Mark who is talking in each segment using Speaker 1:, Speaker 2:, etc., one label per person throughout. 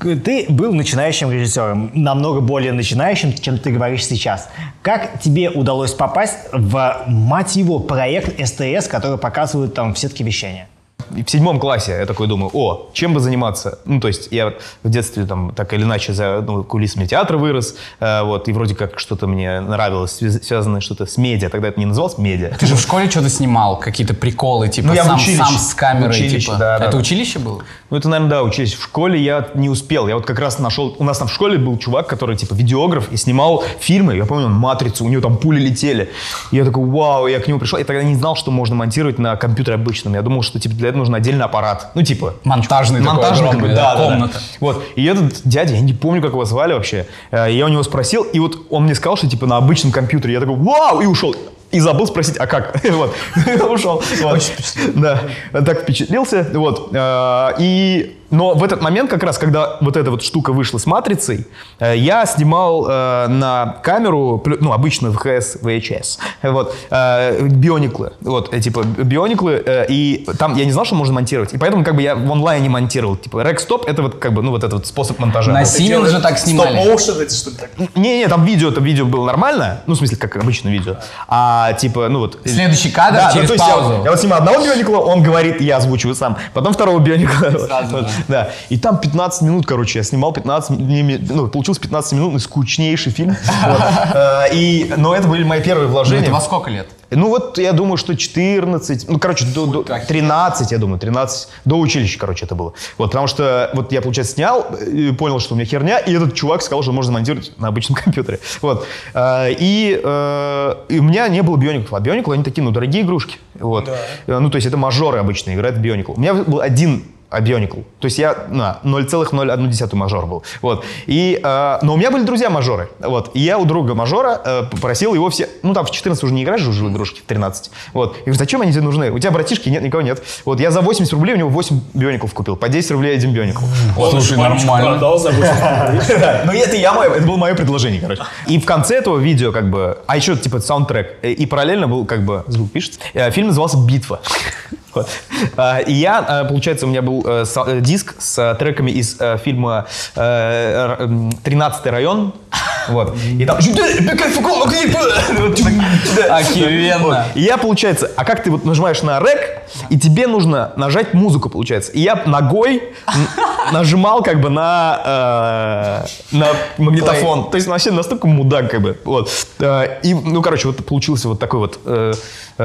Speaker 1: Ты был начинающим режиссером, намного более начинающим, чем ты говоришь сейчас. Как тебе удалось попасть в, мать его, проект СТС, который показывает там в сетке вещания?
Speaker 2: В седьмом классе я такой думаю, о, чем бы заниматься? Ну, то есть я в детстве там так или иначе за ну, кулисами театра вырос, э, вот, и вроде как что-то мне нравилось, связанное что-то с медиа. Тогда это не называлось медиа.
Speaker 3: Ты же в школе что-то снимал, какие-то приколы, типа
Speaker 2: Ну, я
Speaker 3: сам,
Speaker 2: училище.
Speaker 3: сам с камерой,
Speaker 2: В училище,
Speaker 3: типа.
Speaker 2: да, да.
Speaker 3: это училище было?
Speaker 2: Ну, это, наверное, да, учились. В школе я не успел. Я вот как раз нашел... У нас там в школе был чувак, который, типа, видеограф и снимал фильмы. Я помню, он «Матрицу», у него там пули летели. И я такой, вау, я к нему пришел. Я тогда не знал, что можно монтировать на компьютере обычном. Я думал, что, типа, для этого нужен отдельный аппарат. Ну, типа...
Speaker 3: Монтажный такой
Speaker 2: Монтажный
Speaker 3: огромный,
Speaker 2: какой,
Speaker 3: да,
Speaker 2: да, да, да.
Speaker 3: комната.
Speaker 2: Вот. И этот дядя, я не помню, как его звали вообще. э, Я у него спросил, и вот он мне сказал, что, типа, на обычном компьютере. Я такой, вау, и ушел. И забыл спросить, а как? Вот. Ушел. Вот. Да. Так впечатлился. Вот. Э, И... Но в этот момент, как раз, когда вот эта вот штука вышла с матрицей, э, я снимал э, на камеру, ну, обычно ВХС, VHS, вот, биониклы, вот, типа, биониклы, и там я не знал, что можно монтировать, и поэтому, как бы, я в онлайне монтировал, типа, рек-стоп, это вот, как бы, ну, вот этот вот способ монтажа.
Speaker 3: На Siemens же так снимали.
Speaker 4: Стоп-моушен эти, что ли, так?
Speaker 2: Не-не, там видео, там видео было нормально, ну, в смысле, как обычно видео, а, типа, ну, вот...
Speaker 3: Следующий кадр
Speaker 2: Да, ну,
Speaker 3: через
Speaker 2: то есть я
Speaker 3: паузу.
Speaker 2: вот- Я, вот снимаю одного бионикла, он говорит, я озвучиваю сам. Потом второго бионикла.
Speaker 3: Сразу
Speaker 2: Вот,
Speaker 3: же.
Speaker 2: Да. И там 15 минут, короче, я снимал 15 ми- ну, получился 15 минутный скучнейший фильм. Вот. Э, И, но это были мои первые
Speaker 3: Ну,
Speaker 2: вложения.
Speaker 3: это во сколько лет?
Speaker 2: Ну вот я думаю, что 14, ну короче, до, до-
Speaker 3: как
Speaker 2: 13, я думаю, 13, до училища, короче, это было. Вот, потому что вот я, получается, снял, и понял, что у меня херня, и этот чувак сказал, что можно монтировать на обычном компьютере. Вот. Э, И, э, и у меня не было биониклов, а биониклы, они такие, ну, дорогие игрушки. Вот. Э, Ну, то есть это мажоры обычно играют в бионикл. У меня был один а бионикл. То есть я на 0,01 мажор был. Вот. И, э, но у меня были друзья мажоры. Вот. И я у друга мажора э, попросил его все... Ну, там в 14 уже не играешь же уже в игрушки, в 13. Вот. И говорю, зачем они тебе нужны? У тебя братишки нет, никого нет. Вот. Я за 80 рублей у него 8 биониклов купил. По 10 рублей один бионикл. Вот.
Speaker 3: Слушай, нормально.
Speaker 4: продал за 8 рублей.
Speaker 2: Да, Ну, это я мое, это было мое предложение, короче. И в конце этого видео, как бы, а еще, типа, саундтрек. И, и параллельно был, как бы, звук пишется. Э, Фильм назывался «Битва». Вот. А, И я, э, получается, у меня был э, э, диск с э, треками из фильма э, р- м, «13 район». Вот. И там... Вот типа.
Speaker 3: Охеренно.
Speaker 2: И я, получается, а как ты вот нажимаешь на рек, и тебе нужно нажать музыку, получается. И я ногой нажимал как бы на, э, на магнитофон. То есть вообще настолько мудак как бы. Вот. И, ну, короче, вот получился вот такой вот э,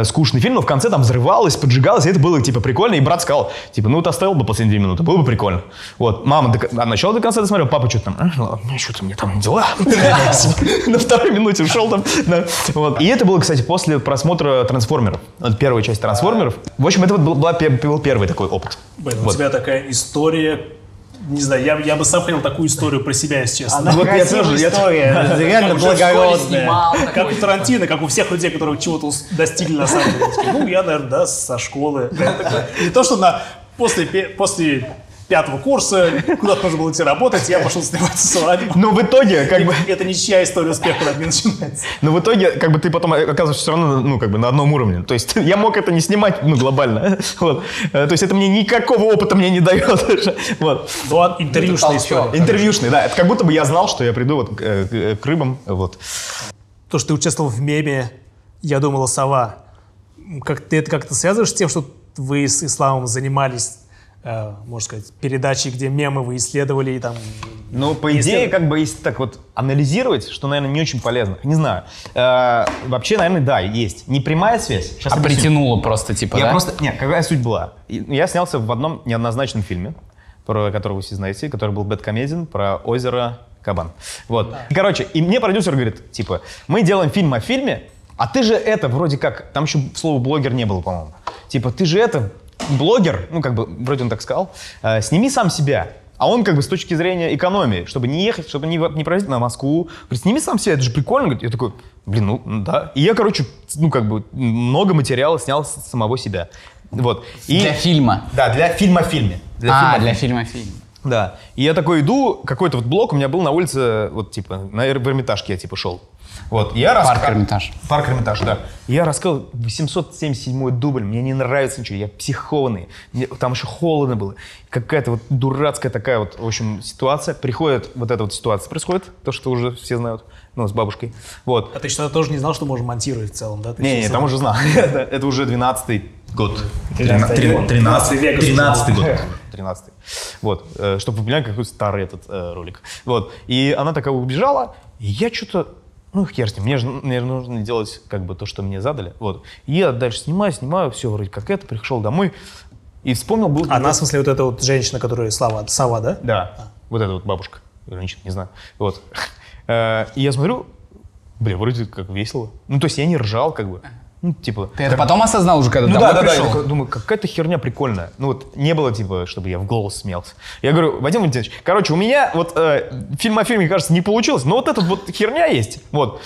Speaker 2: скучный фильм, но в конце там взрывалось, поджигалось, и это было, типа, прикольно. И брат сказал, типа, ну, ты оставил бы последние две минуты, было бы прикольно. Вот. Мама до, от начала до конца досмотрела, папа что-то там, «А, ладно, что-то мне там дела. На второй минуте ушел там. И это было, кстати, после просмотра «Трансформеров». Первая часть «Трансформеров». В общем, это был, первый такой опыт.
Speaker 4: У тебя такая история. Не знаю, я, я бы сам хотел такую историю про себя, если честно.
Speaker 1: Она
Speaker 2: Вот я тоже, я-
Speaker 1: история, реально
Speaker 3: в школе
Speaker 1: благородная.
Speaker 4: Как у Тарантино, как у всех людей, которые чего-то достигли на самом деле. Такие, Ну, я, наверное, да, со школы. Я Не то, что на после, после пятого курса куда-то нужно было идти работать, я пошел сниматься свадьбу.
Speaker 2: Но в итоге, как бы,
Speaker 4: Это ничья история успеха ней начинается.
Speaker 2: но в итоге, как бы ты потом оказываешься все равно, ну, как бы на одном уровне. То есть я мог это не снимать, ну, глобально. Вот. Э, То есть это мне никакого опыта мне не дает. Вот.
Speaker 4: Ну, а интервьюшная история.
Speaker 2: Интервьюшный, да. Это как будто бы я знал, что я приду вот к, э, к- к рыбам. Вот.
Speaker 4: То, что ты участвовал в меме «Я думала, сова». Как, ты это как-то связываешь с тем, что вы с Исламом занимались, э, можно сказать, передачей, где мемы вы исследовали и там...
Speaker 2: Ну, по идее, как бы, если так вот анализировать, что, наверное, не очень полезно. Не знаю. Э, вообще, наверное, да, есть. Не прямая связь. Сейчас
Speaker 3: А
Speaker 2: объясню.
Speaker 3: притянуло просто, типа,
Speaker 2: Я
Speaker 3: да?
Speaker 2: просто... Нет, какая суть была? И Я снялся в одном неоднозначном фильме, про который вы все знаете, который был бэткомедиан, про озеро Кабан. Вот. И, короче, и мне продюсер говорит, типа, мы делаем фильм о фильме, а ты же это вроде как... Там еще слова блогер не было, по-моему. Типа, ты же это блогер, ну, как бы, вроде он так сказал, э, сними сам себя. А он как бы с точки зрения экономии, чтобы не ехать, чтобы не, в- не провозить на Москву. Говорит, сними сам себя, это же прикольно. Говорит, я такой, блин, ну да. И я, короче, ну как бы много материала снял с самого себя. Вот. И,
Speaker 3: Для фильма.
Speaker 2: Да, для фильма о фильме. Для
Speaker 3: а,
Speaker 2: фильма
Speaker 3: для
Speaker 2: фильме.
Speaker 3: фильма фильм.
Speaker 2: Да. И я такой иду, какой-то вот блок у меня был на улице, вот типа, на в Эрмитажке я типа шел. Вот. Я
Speaker 3: Парк
Speaker 2: раска-
Speaker 3: Эрмитаж.
Speaker 2: Парк Эрмитаж, да. Я рассказал 877 дубль, мне не нравится ничего, я психованный. Мне- там еще холодно было. Какая-то вот дурацкая такая вот, в общем, ситуация. Приходит, вот эта вот ситуация происходит, то, что уже все знают, ну, с бабушкой. Вот.
Speaker 4: А ты что, тоже не знал, что можно монтировать в целом, да? Ты
Speaker 2: Не, не, там уже знал. это, уже 12-й год.
Speaker 4: 13-й век.
Speaker 2: 13
Speaker 4: век уже
Speaker 2: 13
Speaker 4: был.
Speaker 2: год. 13 Вот, э, чтобы вы поняли, какой старый этот э, ролик. Вот, и она такая убежала, и я что-то, ну, хер с ним, мне же, мне нужно делать как бы то, что мне задали. Вот, и я дальше снимаю, снимаю, все вроде как это, пришел домой, и вспомнил, был...
Speaker 4: Она, в смысле, вот эта вот женщина, которая Слава, Сава, да?
Speaker 2: Да, вот эта вот бабушка, женщина, не знаю. Вот. Э, И я смотрю, блин, вроде как весело. Ну, то есть я не ржал, как бы. Ну, типа...
Speaker 3: Ты это потом осознал уже, когда
Speaker 2: Ну
Speaker 3: домой
Speaker 2: да, да, да, я
Speaker 3: пришел?
Speaker 2: такой думаю, какая-то херня прикольная. Ну вот не было типа, чтобы я в голос смеялся. Я говорю, Вадим Валентинович, короче, у меня вот э, фильм о фильме, кажется, не получилось, но вот эта вот херня есть. Вот.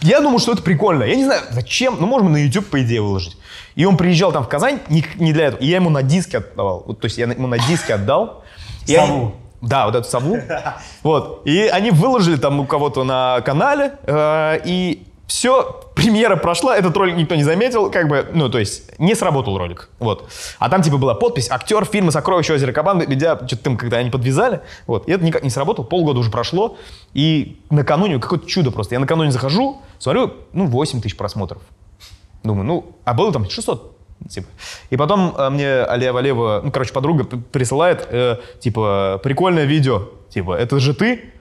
Speaker 2: Я думаю, что это прикольно. Я не знаю, зачем, ну можем на YouTube, по идее, выложить. И он приезжал там в Казань не, не для этого. И я ему на диске отдавал. Вот, то есть я ему на диске отдал.
Speaker 1: Сову.
Speaker 2: да, вот эту сову. Вот. И они выложили там у кого-то на канале. э, и все, премьера прошла, этот ролик никто не заметил, как бы, ну, то есть, не сработал ролик. Вот. А там, типа, была подпись «Актер фильма «Сокровища озера Кабан», ведя, что-то там, когда они подвязали. Вот. И это никак не сработало, полгода уже прошло. И накануне, какое-то чудо просто. Я накануне захожу, смотрю, ну, 8 тысяч просмотров. Думаю, ну, а было там 600. Типа. И потом э, мне Алия Валева, ну, короче, подруга присылает, э, типа, прикольное видео. Типа, это же ты?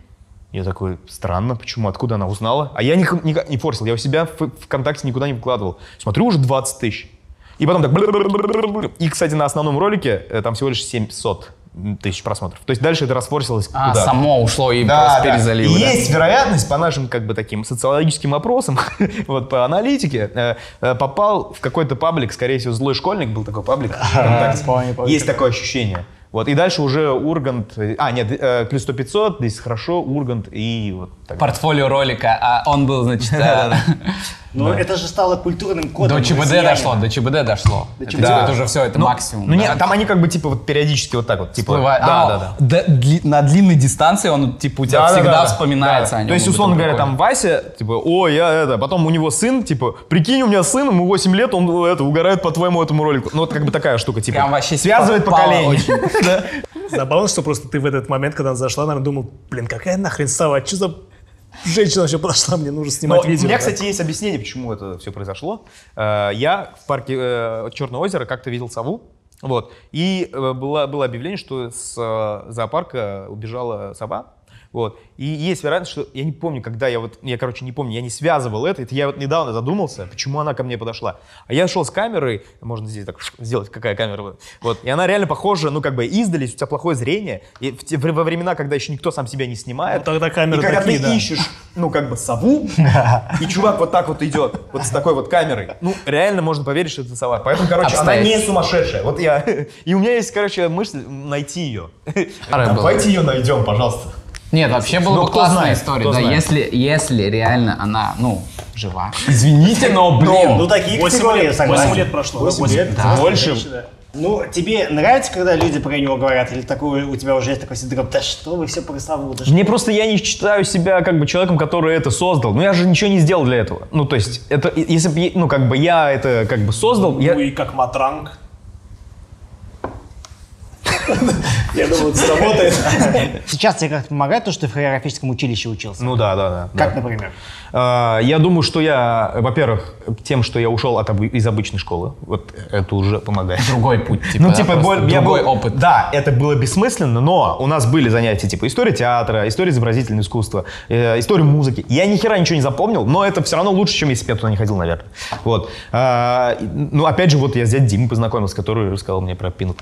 Speaker 2: Я такой, странно, почему, откуда она узнала? А я никак, никак не форсил, я у себя в ВКонтакте никуда не выкладывал. Смотрю, уже 20 тысяч. И потом так... И, кстати, на основном ролике э, там всего лишь 700 тысяч просмотров. То есть дальше это расфорсилось
Speaker 3: А,
Speaker 2: куда-то.
Speaker 3: само ушло и
Speaker 2: Да,
Speaker 3: просто
Speaker 2: да.
Speaker 3: перезалило,
Speaker 2: И
Speaker 3: да?
Speaker 2: есть вероятность по нашим как бы таким социологическим опросам, вот по аналитике, э, э, попал в какой-то паблик, скорее всего, злой школьник был такой паблик. ВКонтакте.
Speaker 1: помню, помню
Speaker 2: Есть такое ощущение. Вот, и дальше уже Ургант, а, нет, э, плюс 100 500, здесь хорошо, Ургант и вот так.
Speaker 3: Портфолио ролика, а он был, значит, э,
Speaker 1: Ну, это же стало культурным кодом.
Speaker 3: до ЧБД дошло, до ЧБД дошло.
Speaker 1: ЧБД.
Speaker 3: Типа,
Speaker 2: Да.
Speaker 3: Это уже все, это
Speaker 2: Ну,
Speaker 3: максимум.
Speaker 2: Ну,
Speaker 3: да?
Speaker 2: нет, там они как бы типа вот периодически вот так вот, типа. Да,
Speaker 3: А,
Speaker 2: да, да.
Speaker 3: д- дли- на длинной дистанции он, типа, у тебя
Speaker 2: Да, да,
Speaker 3: всегда
Speaker 2: да, да.
Speaker 3: вспоминается
Speaker 2: Да.
Speaker 3: о нем.
Speaker 2: То есть, условно говоря, там Вася, типа, о, я это, потом у него сын, типа, прикинь, у меня сын, ему 8 лет, он это, угорает по твоему этому ролику. Ну, вот как бы такая штука, типа, связывает поколение. Да.
Speaker 4: Забавно, что просто ты в этот момент, когда она зашла, наверное, думал, блин, какая нахрен Сава, что за женщина вообще подошла, мне нужно
Speaker 2: Но
Speaker 4: снимать
Speaker 2: у
Speaker 4: видео.
Speaker 2: меня,
Speaker 4: да?
Speaker 2: кстати, есть объяснение, почему это все произошло. Э, Я в парке э, Черное озеро как-то видел сову, вот, и э, было, было объявление, что с зоопарка убежала сова, вот, и есть вероятность, что, я не помню, когда я вот, я, короче, не помню, я не связывал это, это я вот недавно задумался, почему она ко мне подошла. А я шел с камерой, можно здесь так сделать, какая камера, вот, вот, и она реально похожа, ну, как бы, издали, у тебя плохое зрение, и в те- во времена, когда еще никто сам себя не снимает,
Speaker 4: Ну, тогда камеры
Speaker 2: и когда
Speaker 4: такие,
Speaker 2: ты
Speaker 4: да.
Speaker 2: ищешь, ну, как бы, сову, и чувак вот так вот идет, вот с такой вот камерой. Ну, реально можно поверить, что это сова. Поэтому, короче, она не сумасшедшая. Вот я... И у меня есть, короче, мысль найти ее. Давайте ее найдем, пожалуйста.
Speaker 3: Нет, вообще была
Speaker 2: Ну,
Speaker 3: бы
Speaker 2: кто
Speaker 3: классная
Speaker 2: знает,
Speaker 3: история. Да,
Speaker 2: знает.
Speaker 3: если, если реально она, ну, жива. Извините, но, блин.
Speaker 1: Ну, такие
Speaker 4: 8
Speaker 1: категории,
Speaker 4: лет,
Speaker 1: согласен.
Speaker 4: 8 лет прошло, да?
Speaker 1: 8
Speaker 4: 8
Speaker 1: лет.
Speaker 3: Да.
Speaker 2: Больше.
Speaker 1: Ну, тебе нравится, когда люди про него говорят? Или такой, у тебя уже есть такой синдром, да что вы все про Саву, да что
Speaker 2: Мне просто я не считаю себя как бы человеком, который это создал. Ну я же ничего не сделал для этого. Ну то есть это если бы я- ну как бы я это как бы создал, я
Speaker 4: Ну и как матранг. Я думаю, это сработает.
Speaker 1: Сейчас тебе как-то помогает то, что ты в хореографическом училище учился?
Speaker 2: ну да да да.
Speaker 1: как,
Speaker 2: да.
Speaker 1: например?
Speaker 2: А, Я думаю, что я, во-первых, тем, что я ушел от из обычной школы, вот это уже помогает.
Speaker 3: Другой путь, типа,
Speaker 2: Ну,
Speaker 3: да,
Speaker 2: типа,
Speaker 3: просто
Speaker 2: боль-
Speaker 3: другой
Speaker 2: был-
Speaker 3: опыт.
Speaker 2: Да, это было бессмысленно, но у нас были занятия типа история театра, история изобразительного искусства, э, история музыки. Я ни хера ничего не запомнил, но это все равно лучше, чем если бы я туда не ходил, наверное. Вот. А, ну, опять же, вот я с дядей Димой познакомился, который рассказал мне про пинут.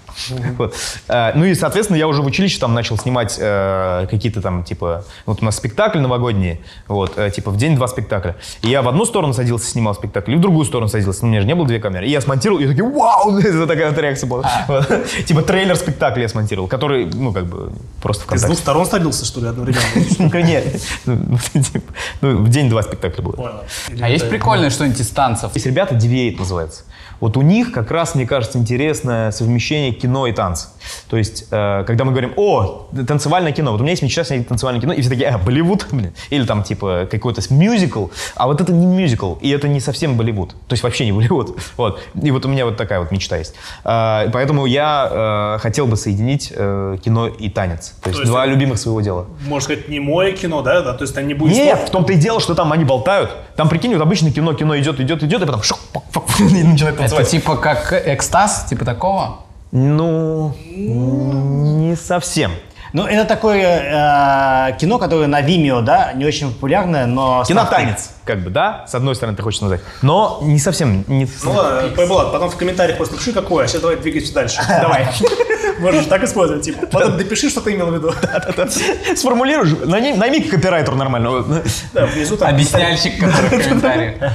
Speaker 2: Вот. А, ну и, соответственно, я уже в училище там начал снимать э, какие-то там, типа, вот у нас спектакль новогодний, вот, э, типа в день два спектакля. И я в одну сторону садился, снимал спектакль, и в другую сторону садился. У меня же не было две камеры. И я смонтировал, и такие, вау, это такая вот реакция была. Типа трейлер спектакля я смонтировал, который, ну, как бы, просто
Speaker 4: Ты с двух сторон садился, что ли, одновременно?
Speaker 2: Ну, нет. Ну, типа, ну, в день два спектакля было.
Speaker 3: А есть прикольное что-нибудь из танцев?
Speaker 2: Есть ребята, Deviate называется. Вот у них как раз, мне кажется, интересное совмещение кино и танца. То есть э, когда мы говорим, о, танцевальное кино, вот у меня есть мечта снять танцевальное кино, и все такие, а, Болливуд, блин, или там типа какой-то мюзикл, а вот это не мюзикл, и это не совсем Болливуд, то есть вообще не Болливуд, вот, и вот у меня вот такая вот мечта есть. Э, поэтому я э, хотел бы соединить э, кино и танец, то есть
Speaker 4: есть
Speaker 2: два
Speaker 4: это-
Speaker 2: любимых своего дела.
Speaker 4: Можно сказать, не мое кино, да? да? То есть там не будет
Speaker 2: Нет,
Speaker 4: слов.
Speaker 2: в том-то и дело, что там они болтают. Там, прикинь, вот обычно кино, кино идет, идет, идет, и потом шук, пак, пак, и начинает
Speaker 3: Это
Speaker 2: танцевать.
Speaker 3: типа как экстаз, типа такого?
Speaker 2: Ну, не совсем.
Speaker 1: Ну, это такое э, кино, которое на Vimeo, да, не очень популярное, но...
Speaker 2: Кинотанец, как бы, да, с одной стороны ты хочешь назвать, но не совсем. Не...
Speaker 4: Ну ладно, Пайбулат, потом в комментариях просто напиши, какое, а сейчас давай двигайся дальше. Давай. Можешь так использовать, типа. Потом допиши, что ты имел в виду.
Speaker 2: Сформулируешь, найми, найми копирайтер нормального.
Speaker 4: Да, внизу там
Speaker 3: Объясняльщик, который в комментариях.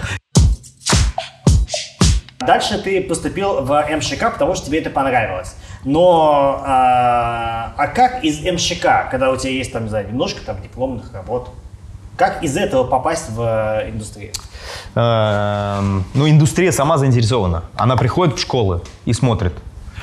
Speaker 1: Дальше ты поступил в МШК, потому что тебе это понравилось. Но а, а как из МШК, когда у тебя есть там, не знаю, немножко там дипломных работ, как из этого попасть в индустрию?
Speaker 2: Эм, Ну, индустрия сама заинтересована. Она приходит в школы и смотрит.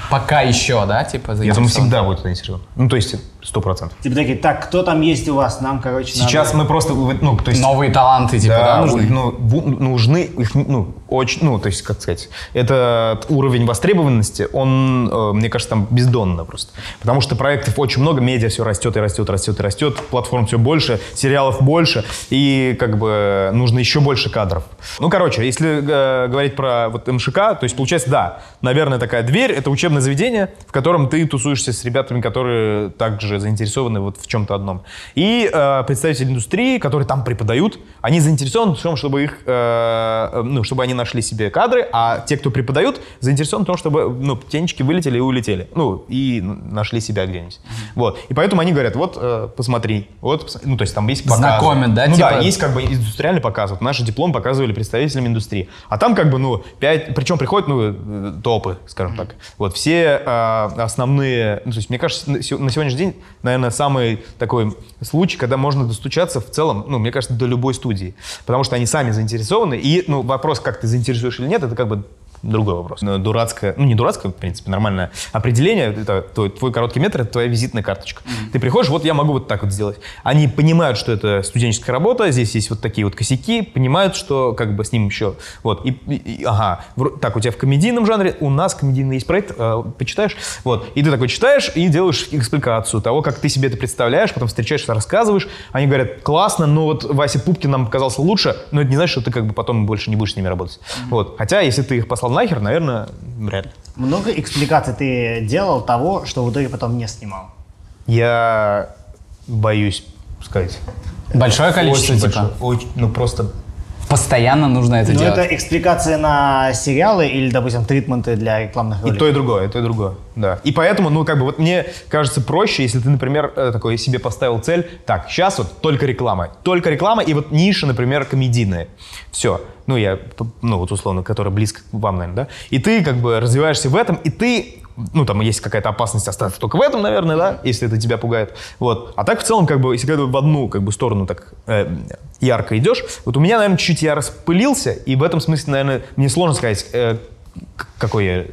Speaker 3: Пока еще, да, типа
Speaker 2: Я думаю, всегда будет заинтересован. Ну, то есть, сто процентов.
Speaker 1: Типа такие, так, кто там есть у вас? Нам, короче,
Speaker 2: Сейчас
Speaker 1: надо-
Speaker 2: мы просто, ну, то есть...
Speaker 3: Новые таланты, типа, да,
Speaker 2: Да,
Speaker 3: нужны?
Speaker 2: ну, бу- нужны их, ну, очень, ну, то есть, как сказать, этот уровень востребованности, он, э, мне кажется, там бездонно просто. Потому что проектов очень много, медиа все растет и растет, растет и растет, платформ все больше, сериалов больше, и как бы нужно еще больше кадров. Ну, короче, если э, говорить про вот МШК, то есть, получается, да, наверное, такая дверь, это учебное заведение, в котором ты тусуешься с ребятами, которые также заинтересованы вот в чем-то одном. И э, представители индустрии, которые там преподают, они заинтересованы в том, чтобы их, э, э, ну, чтобы они нашли себе кадры, а те, кто преподают, заинтересованы в том, чтобы, ну, птенчики вылетели и улетели, ну, и нашли себя где-нибудь. Вот. И поэтому они говорят, вот, э, посмотри, вот, ну, то есть там есть показы.
Speaker 3: Знакомят, да,
Speaker 2: Ну
Speaker 3: типа?
Speaker 2: да, есть как бы индустриальный показ. Вот наши диплом показывали представителям индустрии. А там как бы, ну, пять, причем приходят, ну, э, топы, скажем так. Вот все э, основные, ну, то есть, мне кажется, на сегодняшний день, наверное, самый такой случай, когда можно достучаться в целом, ну, мне кажется, до любой студии. Потому что они сами заинтересованы. И, ну, вопрос, как ты заинтересуешь или нет, это как бы другой вопрос. Но Дурацкое, ну не дурацкое, в принципе, нормальное определение. Это твой, твой короткий метр, это твоя визитная карточка. Ты приходишь, вот я могу вот так вот сделать. Они понимают, что это студенческая работа, здесь есть вот такие вот косяки, понимают, что как бы с ним еще, вот, и, и- и- ага, так, у тебя в комедийном жанре, у нас комедийный есть проект, э, почитаешь, вот, и ты такой читаешь и делаешь экспликацию того, как ты себе это представляешь, потом встречаешься, рассказываешь, они говорят, классно, но вот Вася Пупкин нам показался лучше, но это не значит, что ты как бы потом больше не будешь с ними работать. Вот, хотя, если ты их послал нахер, наверное, вряд ли.
Speaker 1: Много экспликаций ты делал того, что в итоге потом не снимал?
Speaker 2: Я боюсь сказать.
Speaker 3: Большое количество,
Speaker 2: Очень
Speaker 3: типа?
Speaker 2: большое. Очень, ну, просто
Speaker 3: Постоянно нужно это
Speaker 1: Ну,
Speaker 3: делать.
Speaker 1: это экспликация на сериалы или, допустим, тритменты для рекламных
Speaker 2: И
Speaker 1: роликов?
Speaker 2: то, и другое, и то, и другое, да. И поэтому, ну, как бы, вот мне кажется проще, если ты, например, э, такой себе поставил цель, так, сейчас вот только реклама, только реклама, и вот ниша, например, комедийная. Все. Ну, я, ну, вот условно, которая близко к вам, наверное, да. И ты, как бы, развиваешься в этом, и ты ну, там есть какая-то опасность остаться только в этом, наверное, да, если это тебя пугает. Вот. А так, в целом, как бы, если когда в одну, как бы, сторону так э, ярко идешь, вот у меня, наверное, чуть-чуть я распылился, и в этом смысле, наверное, мне сложно сказать, э, какой я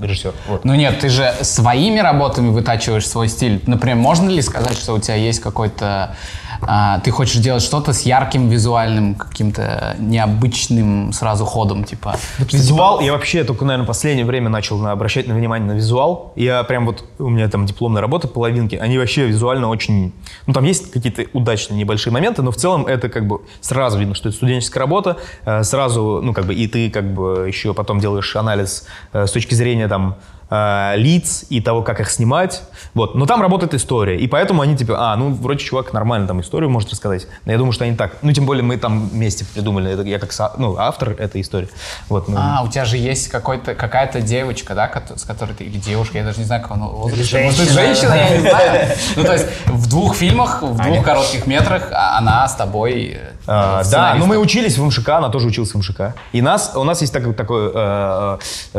Speaker 2: режиссер. Вот.
Speaker 3: Ну нет, ты же своими работами вытачиваешь свой стиль. Например, можно ли сказать, что у тебя есть какой-то... а, ты хочешь делать что-то с ярким визуальным, каким-то необычным сразу ходом, типа...
Speaker 2: Визуал, я вообще только, наверное, в последнее время начал на- обращать на внимание на визуал. Я прям вот, у меня там дипломная работа, половинки, они вообще визуально очень... Ну, там есть какие-то удачные небольшие моменты, но в целом это как бы сразу видно, что это студенческая работа, э, сразу, ну, как бы, и ты как бы еще потом делаешь анализ э, с точки зрения там э, лиц и того, как их снимать. Вот. Но там работает история. И поэтому они типа, а, ну, вроде чувак нормально там историю может рассказать. Но я думаю, что они так. Ну, тем более мы там вместе придумали. Это я как со- ну, автор этой истории. Вот, ну,
Speaker 3: А, у тебя же есть какой-то, какая-то девочка, да, с которой ты, или девушка, я даже не знаю, какого она возраста. Может, это женщина, я не знаю. Ну, то есть в двух фильмах, в двух коротких метрах а она с тобой э,
Speaker 2: А, да,
Speaker 3: сценаристом.
Speaker 2: ну мы учились в МШК, она тоже училась в МШК. И нас, у нас есть такое, такое э,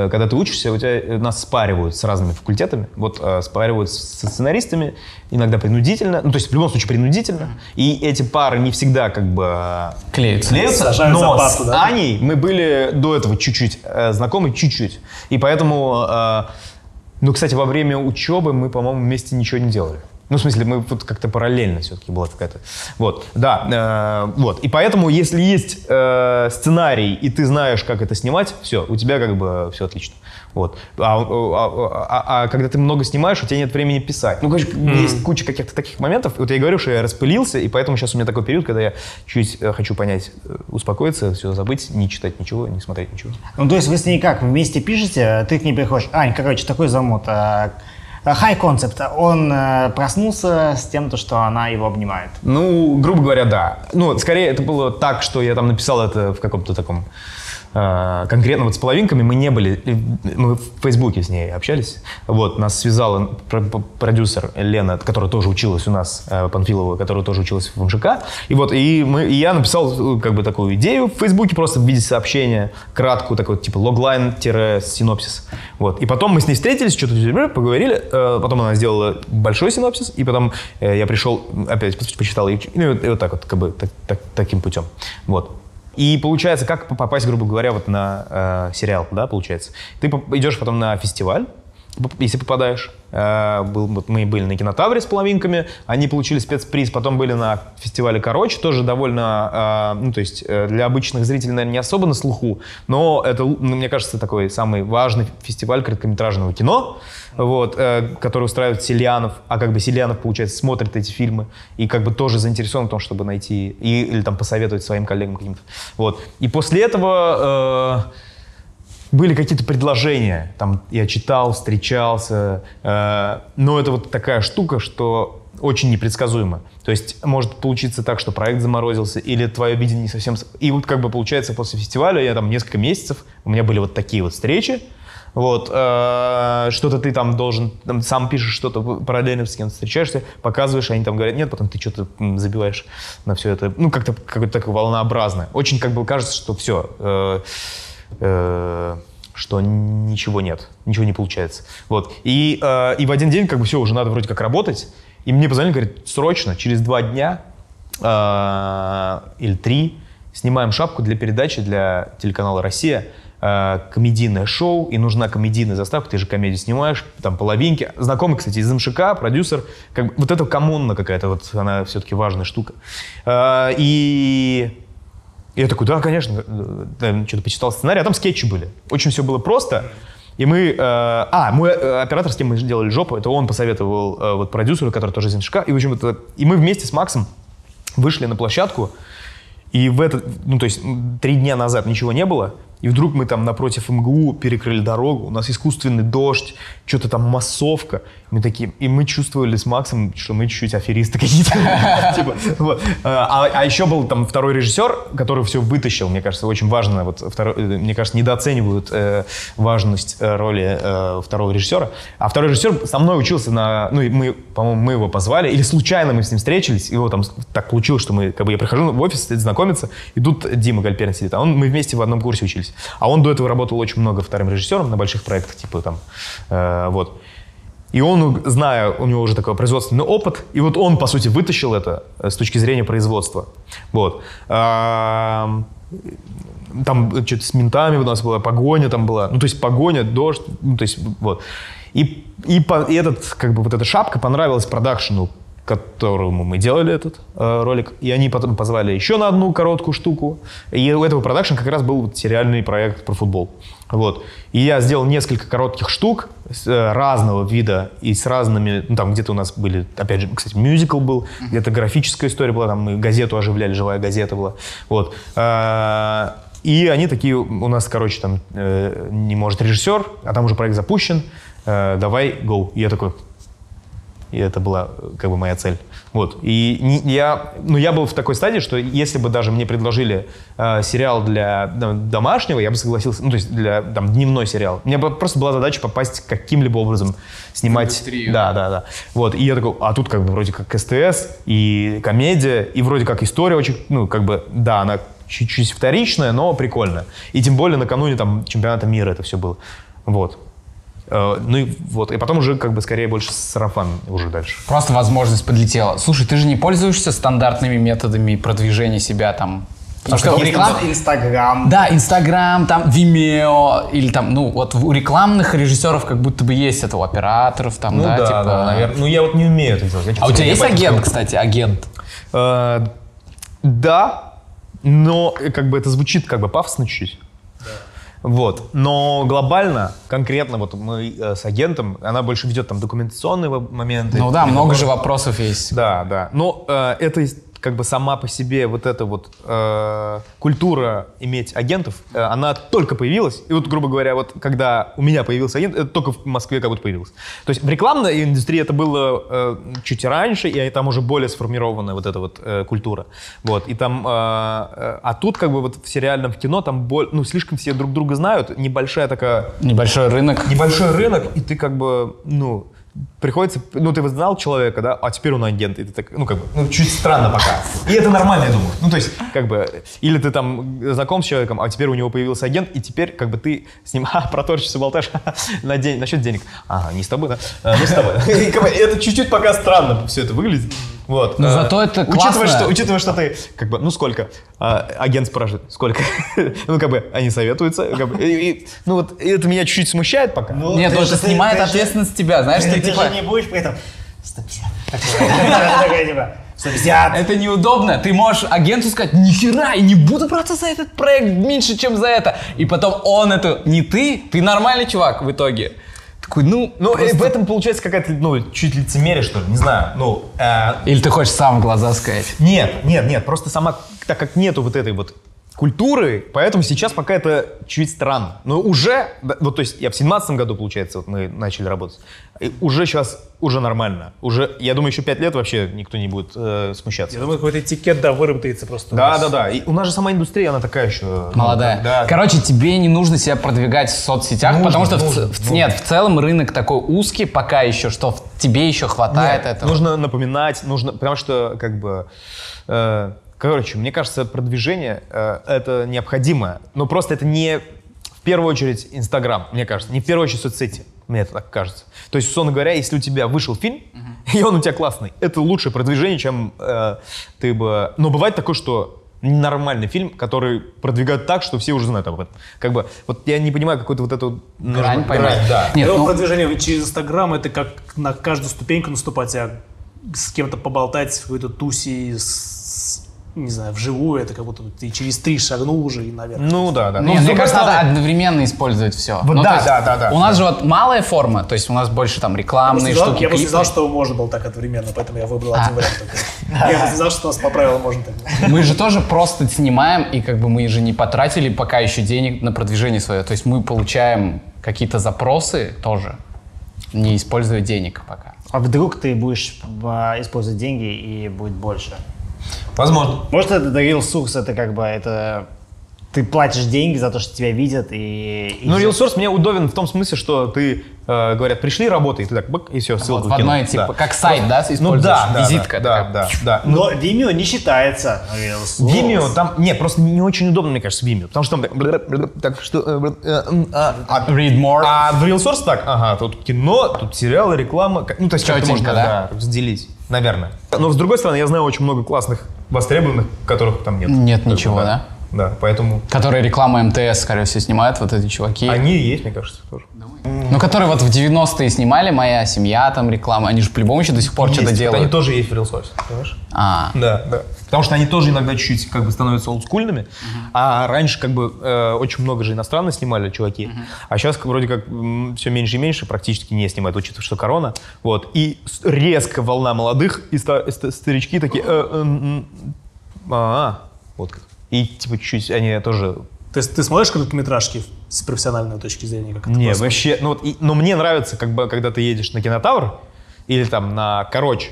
Speaker 2: когда ты учишься, у тебя нас спаривают с разными факультетами. Вот э, спаривают с- со сценаристами, иногда принудительно, ну то есть в любом случае принудительно. И эти пары не всегда как бы э,
Speaker 3: Клеются.
Speaker 2: клеются,
Speaker 4: Сажают
Speaker 2: но с
Speaker 4: да?
Speaker 2: Аней мы были до этого чуть-чуть э, знакомы, чуть-чуть. И поэтому э, Ну, кстати, во время учебы мы, по-моему, вместе ничего не делали. Ну, в смысле, мы вот как-то параллельно все-таки была какая-то. Вот, да, э, вот. И поэтому, если есть э, сценарий, и ты знаешь, как это снимать, все, у тебя как бы все отлично. Вот. А, а- а- а когда ты много снимаешь, у тебя нет времени писать. Ну, короче, есть куча каких-то таких моментов. Вот я и говорю, что я распылился, и поэтому сейчас у меня такой период, когда я чуть э, хочу понять, э, успокоиться, все забыть, не читать ничего, не смотреть ничего.
Speaker 1: Ну, то есть вы с ней как, вместе пишете, ты к ней приходишь, Ань, короче, такой замут, а, а, high concept, он э, проснулся с тем, то, что она его обнимает.
Speaker 2: Ну, грубо говоря, да. Ну, скорее это было так, что я там написал это в каком-то таком конкретно вот с половинками мы не были, мы в Фейсбуке с ней общались, вот, нас связала про- про- продюсер Лена, которая тоже училась у нас, э, Панфилова, которая тоже училась в МЖК, и вот, и, мы, и я написал э, как бы такую идею в Фейсбуке просто в виде сообщения, краткую, такой, типа, логлайн-синопсис, вот, и потом мы с ней встретились, что-то поговорили, э, потом она сделала большой синопсис, и потом я пришел, опять почитал, и, и вот так вот, как бы, так- так- таким путем, вот. И получается, как попасть, грубо говоря, вот на э, сериал, да, получается? Ты идешь потом на фестиваль, если попадаешь. Э, был, вот мы были на кинотавре с половинками, они получили спецприз, потом были на фестивале «Короче», тоже довольно, э, ну, то есть э, для обычных зрителей, наверное, не особо на слуху, но это, ну, мне кажется, такой самый важный фестиваль короткометражного кино, вот, который устраивает Селянов, а как бы Селянов, получается, смотрит эти фильмы и как бы тоже заинтересован в том, чтобы найти и, или там посоветовать своим коллегам каким-то. Вот. И после этого э, были какие-то предложения, там я читал, встречался, э, но это вот такая штука, что очень непредсказуемо. То есть может получиться так, что проект заморозился, или твое видение не совсем... И вот как бы получается после фестиваля я там несколько месяцев, у меня были вот такие вот встречи, вот, э, что-то ты там должен, там, сам пишешь что-то, параллельно с кем-то встречаешься, показываешь, они там говорят нет, потом ты что-то забиваешь на все это. Ну, как-то какое-то такое волнообразное. Очень как бы кажется, что все, что ничего нет, ничего не получается. Вот. И, э, и в один день как бы все, уже надо вроде как работать. И мне позвонили, говорят, срочно, через два дня э, или три снимаем шапку для передачи для телеканала «Россия». э, комедийное шоу, и нужна комедийная заставка, ты же комедию снимаешь, там половинки. Знакомый, кстати, из МШК, продюсер. Как бы, вот это коммуна какая-то, вот она все-таки важная штука. Э, и и я такой, да, конечно, да, что-то почитал сценарий, а там скетчи были. Очень все было просто. И мы... э, а, мой э, оператор, с кем мы делали жопу, это он посоветовал э, вот продюсеру, который тоже из МШК. И, в общем, это, и мы вместе с Максом вышли на площадку, и в этот, ну, то есть три дня назад ничего не было, и вдруг мы там напротив МГУ перекрыли дорогу, у нас искусственный дождь, что-то там массовка. Мы такие, и мы чувствовали с Максом, что мы чуть-чуть аферисты какие-то. Типа, вот. А а еще был там второй режиссер, который все вытащил, мне кажется, очень важно, вот э, мне кажется, недооценивают э, важность э, роли второго режиссера. А второй режиссер со мной учился на, ну, мы, по-моему, мы его позвали, или случайно мы с ним встретились, его там так получилось, что мы, как бы я прихожу в офис знакомиться, и тут Дима Гальперин сидит, а он, мы вместе в одном курсе учились. А он до этого работал очень много вторым режиссером на больших проектах, типа там, э, вот. И он, зная, у него уже такой производственный опыт, и вот он, по сути, вытащил это э, с точки зрения производства. Вот. Ам, Там что-то с ментами у нас была, погоня там была. Ну, то есть погоня, дождь, ну, то есть вот. И, и, и этот, как бы, вот эта шапка понравилась продакшену, которому мы делали этот э, ролик. И они потом позвали еще на одну короткую штуку. И у этого продакшена как раз был сериальный проект про футбол. Вот. И я сделал несколько коротких штук э, разного вида и с разными... Ну, там где-то у нас были, опять же, кстати, мюзикл был, где-то графическая история была, там мы газету оживляли, живая газета была. Вот. Э, и они такие, у нас, короче, там э, не может режиссер, а там уже проект запущен, э, давай, go. И я такой, и это была э, как бы моя цель. Вот. И не- я, ну, я был в такой стадии, что если бы даже мне предложили э, сериал для да, домашнего, я бы согласился, ну, то есть для там, дневной сериал. У меня просто была задача попасть каким-либо образом снимать.
Speaker 3: индустрию.
Speaker 2: Да, да, да. Вот. И я такой, а тут как бы вроде как СТС и комедия, и вроде как история очень, ну, как бы, да, она чуть-чуть вторичная, но прикольная. И тем более накануне там чемпионата мира это все было. Вот. Э, Ну и вот, и потом уже как бы скорее больше сарафан уже дальше.
Speaker 3: Просто возможность подлетела. Слушай, ты же не пользуешься стандартными методами продвижения себя там Потому что
Speaker 1: Есть
Speaker 3: реклама...
Speaker 1: Инстаграм.
Speaker 3: Да, Инстаграм, там Vimeo, или там, ну, вот у рекламных режиссеров как будто бы есть это, у операторов, там,
Speaker 2: Ну
Speaker 3: да,
Speaker 2: да,
Speaker 3: типа...
Speaker 2: да, наверное. Ну я вот не умею это делать. Я,
Speaker 3: А у тебя есть агент, кстати, агент?
Speaker 2: Э, Да, но э, как бы это звучит как бы пафосно чуть-чуть. Вот. Но глобально, конкретно вот мы э, с агентом, она больше ведет там документационные моменты.
Speaker 3: Ну да, много же вопросов есть.
Speaker 2: Да, да. Но э, это как бы сама по себе вот эта вот э, культура иметь агентов, э, она только появилась. И вот, грубо говоря, вот когда у меня появился агент, это только в Москве как будто появилось. То есть в рекламной индустрии это было э, чуть раньше, и там уже более сформированная вот эта вот э, культура. Вот. И там, э, э, а тут как бы вот в сериальном в кино там боль, ну, слишком все друг друга знают, небольшая такая
Speaker 3: Небольшой рынок.
Speaker 2: небольшой рынок, и ты как бы, ну, приходится, ну, ты знал человека, да, а теперь он агент, и ты так, ну, как бы, ну, чуть странно пока. И это нормально, я думаю. Ну, то есть, как бы, или ты там знаком с человеком, а теперь у него появился агент, и теперь, как бы, ты с ним, а, проторчишься, болтаешь на день, насчет денег. Ага, не с тобой, да? А, ну, с тобой. Это чуть-чуть пока странно все это выглядит. Вот.
Speaker 3: Но
Speaker 2: А,
Speaker 3: зато это
Speaker 2: учитывая,
Speaker 3: классно.
Speaker 2: что, учитывая, что ты, как бы, ну сколько? А, агент спрашивает, сколько? ну, как бы, они советуются. как бы, и- и, ну, вот это меня чуть-чуть смущает пока.
Speaker 1: Ну,
Speaker 3: Нет,
Speaker 1: ты
Speaker 3: ну
Speaker 1: же- ты-
Speaker 3: снимает
Speaker 1: ты
Speaker 3: ответственность с тебя, знаешь, ты
Speaker 1: Ты
Speaker 3: типа...
Speaker 1: же не будешь при этом 150. Такой, типа, 150.
Speaker 3: Это неудобно. Ты можешь агенту сказать, нихера, я не буду браться за этот проект меньше, чем за это. И потом он это, не ты, ты нормальный чувак в итоге. Такой, ну,
Speaker 2: Ну,
Speaker 3: просто-
Speaker 2: в этом получается какая-то, ну, чуть лицемерие, что ли, не знаю. Ну, э,
Speaker 3: Или ты хочешь сам в глаза сказать.
Speaker 2: нет, нет, нет, просто сама, так как нету вот этой вот культуры, поэтому сейчас пока это чуть странно. Но уже, вот то есть я в семнадцатом году, получается, вот мы начали работать, и уже сейчас, уже нормально. Уже, я думаю, еще пять лет вообще никто не будет э, смущаться.
Speaker 4: Я думаю, какой-то этикет, да, выработается просто.
Speaker 2: Да, да, да. И у нас же сама индустрия, она такая еще. ну,
Speaker 3: Молодая.
Speaker 2: да.
Speaker 3: Короче, тебе не нужно себя продвигать в соцсетях,
Speaker 2: Нужно,
Speaker 3: потому что
Speaker 2: нужно,
Speaker 3: в, ц- нет, в целом рынок такой узкий пока еще, что в- тебе еще хватает
Speaker 2: Нет,
Speaker 3: этого.
Speaker 2: Нужно напоминать, нужно, потому что, как бы, э, короче, мне кажется, продвижение э, это необходимо, но просто это не в первую очередь Инстаграм, мне кажется, не в первую очередь соцсети, мне это так кажется. То есть, условно говоря, если у тебя вышел фильм, и он у тебя классный, это лучшее продвижение, чем э, ты бы... Но бывает такое, что нормальный фильм, который продвигают так, что все уже знают об этом. Как бы, вот я не понимаю, какой-то вот эту...
Speaker 3: Грань
Speaker 2: нужно-
Speaker 3: поймать.
Speaker 2: да.
Speaker 3: Нет,
Speaker 4: Его
Speaker 3: ну,
Speaker 4: продвижение через Инстаграм это как на каждую ступеньку наступать, а с кем-то поболтать в какой-то тусе, с- не знаю, вживую, это как будто ты через три шагнул уже и наверх.
Speaker 2: Ну да, да.
Speaker 3: Не,
Speaker 2: Но, с
Speaker 3: мне кажется, надо одновременно использовать все.
Speaker 2: Вот да, да, да, да.
Speaker 3: У нас же вот малая форма, то есть у нас больше там
Speaker 4: Я
Speaker 3: рекламные
Speaker 4: знал-
Speaker 3: штуки.
Speaker 4: я
Speaker 3: клипы.
Speaker 4: знал, что можно было так одновременно, поэтому я выбрал
Speaker 3: А.
Speaker 4: один вариант только. Я просто знал, что у нас по правилам можно так.
Speaker 3: Мы же тоже просто снимаем, и как бы мы же не потратили пока еще денег на продвижение свое. То есть мы получаем какие-то запросы тоже, не используя денег пока.
Speaker 1: А вдруг ты будешь а, использовать деньги и будет больше?
Speaker 2: Возможно.
Speaker 1: Может, это real source, это как бы, это ты платишь деньги за то, что тебя видят и... и
Speaker 2: Ну. Real Source мне удобен в том смысле, что ты, э, говорят, пришли, работай, и ты так, бэк, и все, ссылку
Speaker 3: Вот в
Speaker 2: кинул.
Speaker 3: одной, типа,
Speaker 2: Да.
Speaker 3: как сайт, да,
Speaker 2: Ну
Speaker 3: используешь?
Speaker 2: да, да,
Speaker 3: Визитка
Speaker 2: да,
Speaker 3: такая.
Speaker 2: да, да.
Speaker 1: Но Vimeo не считается real source.
Speaker 2: Vimeo там, не, просто не очень удобно, мне кажется, Vimeo, потому что там так, что, э, э, а, а-
Speaker 3: Read more.
Speaker 2: а в Real Source так, ага, тут кино, тут сериалы, реклама, ну то есть как-то можно,
Speaker 3: да?
Speaker 2: да, разделить, наверное. Но с другой стороны, я знаю очень много классных востребованных, которых там нет.
Speaker 3: Нет ничего, да?
Speaker 2: Да, поэтому
Speaker 3: Которые рекламу МТС, скорее всего, снимают, вот эти чуваки.
Speaker 2: они и есть, мне кажется, тоже.
Speaker 3: Ну, которые вот в 90-е снимали, «Моя семья», там, реклама. Они же по-любому еще до сих пор что-то
Speaker 2: вот Они
Speaker 3: делают.
Speaker 2: тоже есть в Source, понимаешь?
Speaker 3: А,
Speaker 2: Да, да. Потому что они тоже иногда чуть-чуть как бы становятся олдскульными. А раньше как бы э, очень много же иностранно снимали чуваки. А сейчас вроде как все меньше и меньше практически не снимают, учитывая, что корона. Вот. И резко волна молодых, и ста- ста- старички такие... э, э, а, вот как. И типа чуть-чуть они тоже...
Speaker 4: То есть ты смотришь короткометражки с профессиональной точки зрения? Как это
Speaker 2: Не, вообще... Ну, вот, и- но мне нравится, как бы, когда ты едешь на кинотавр или там на Короче,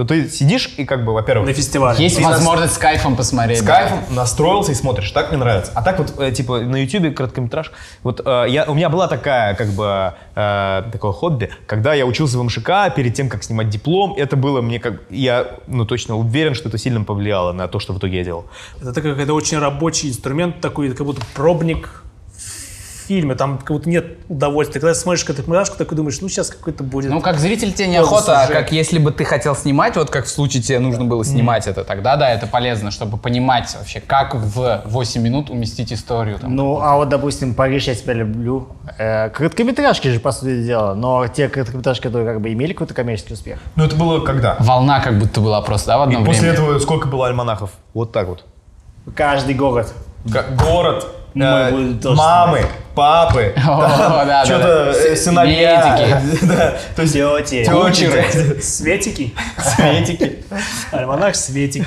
Speaker 2: то ты сидишь и как бы, во-первых...
Speaker 4: На фестивале.
Speaker 3: есть
Speaker 2: нас-
Speaker 3: возможность с кайфом посмотреть.
Speaker 2: С
Speaker 3: да.
Speaker 2: кайфом настроился и смотришь. Так мне нравится. А так вот, э, типа, на Ютубе короткометраж. Вот э, я, у меня была такая, как бы, э, такое хобби, когда я учился в МШК, перед тем, как снимать диплом, это было мне как... Я, ну, точно уверен, что это сильно повлияло на то, что в итоге я делал.
Speaker 4: Это такой какой-то очень рабочий инструмент, такой как будто пробник фильме, там как будто нет удовольствия. Когда ты смотришь короткометражку, такой думаешь, ну сейчас какой-то будет.
Speaker 3: Ну, как зритель тебе неохота, а как если бы ты хотел снимать, вот как в случае тебе нужно было снимать это, тогда да, это полезно, чтобы понимать вообще, как в 8 минут уместить историю. Там.
Speaker 1: Ну, а вот, допустим, «Париж, я тебя люблю». Э, короткометражки же, по сути дела, но те короткометражки, которые как бы имели какой-то коммерческий успех.
Speaker 2: Ну это было когда?
Speaker 3: Волна как будто была просто, да, в одно
Speaker 2: И после
Speaker 3: время.
Speaker 2: этого сколько было альманахов? Вот так вот.
Speaker 1: Каждый город.
Speaker 2: Г- город,
Speaker 1: Мы
Speaker 2: э,
Speaker 1: будем тоже
Speaker 2: мамы, папы, что-то
Speaker 3: да.
Speaker 2: сыновья, да, то есть
Speaker 1: Тети.
Speaker 4: Светики.
Speaker 2: светики.
Speaker 4: Альманах Светики.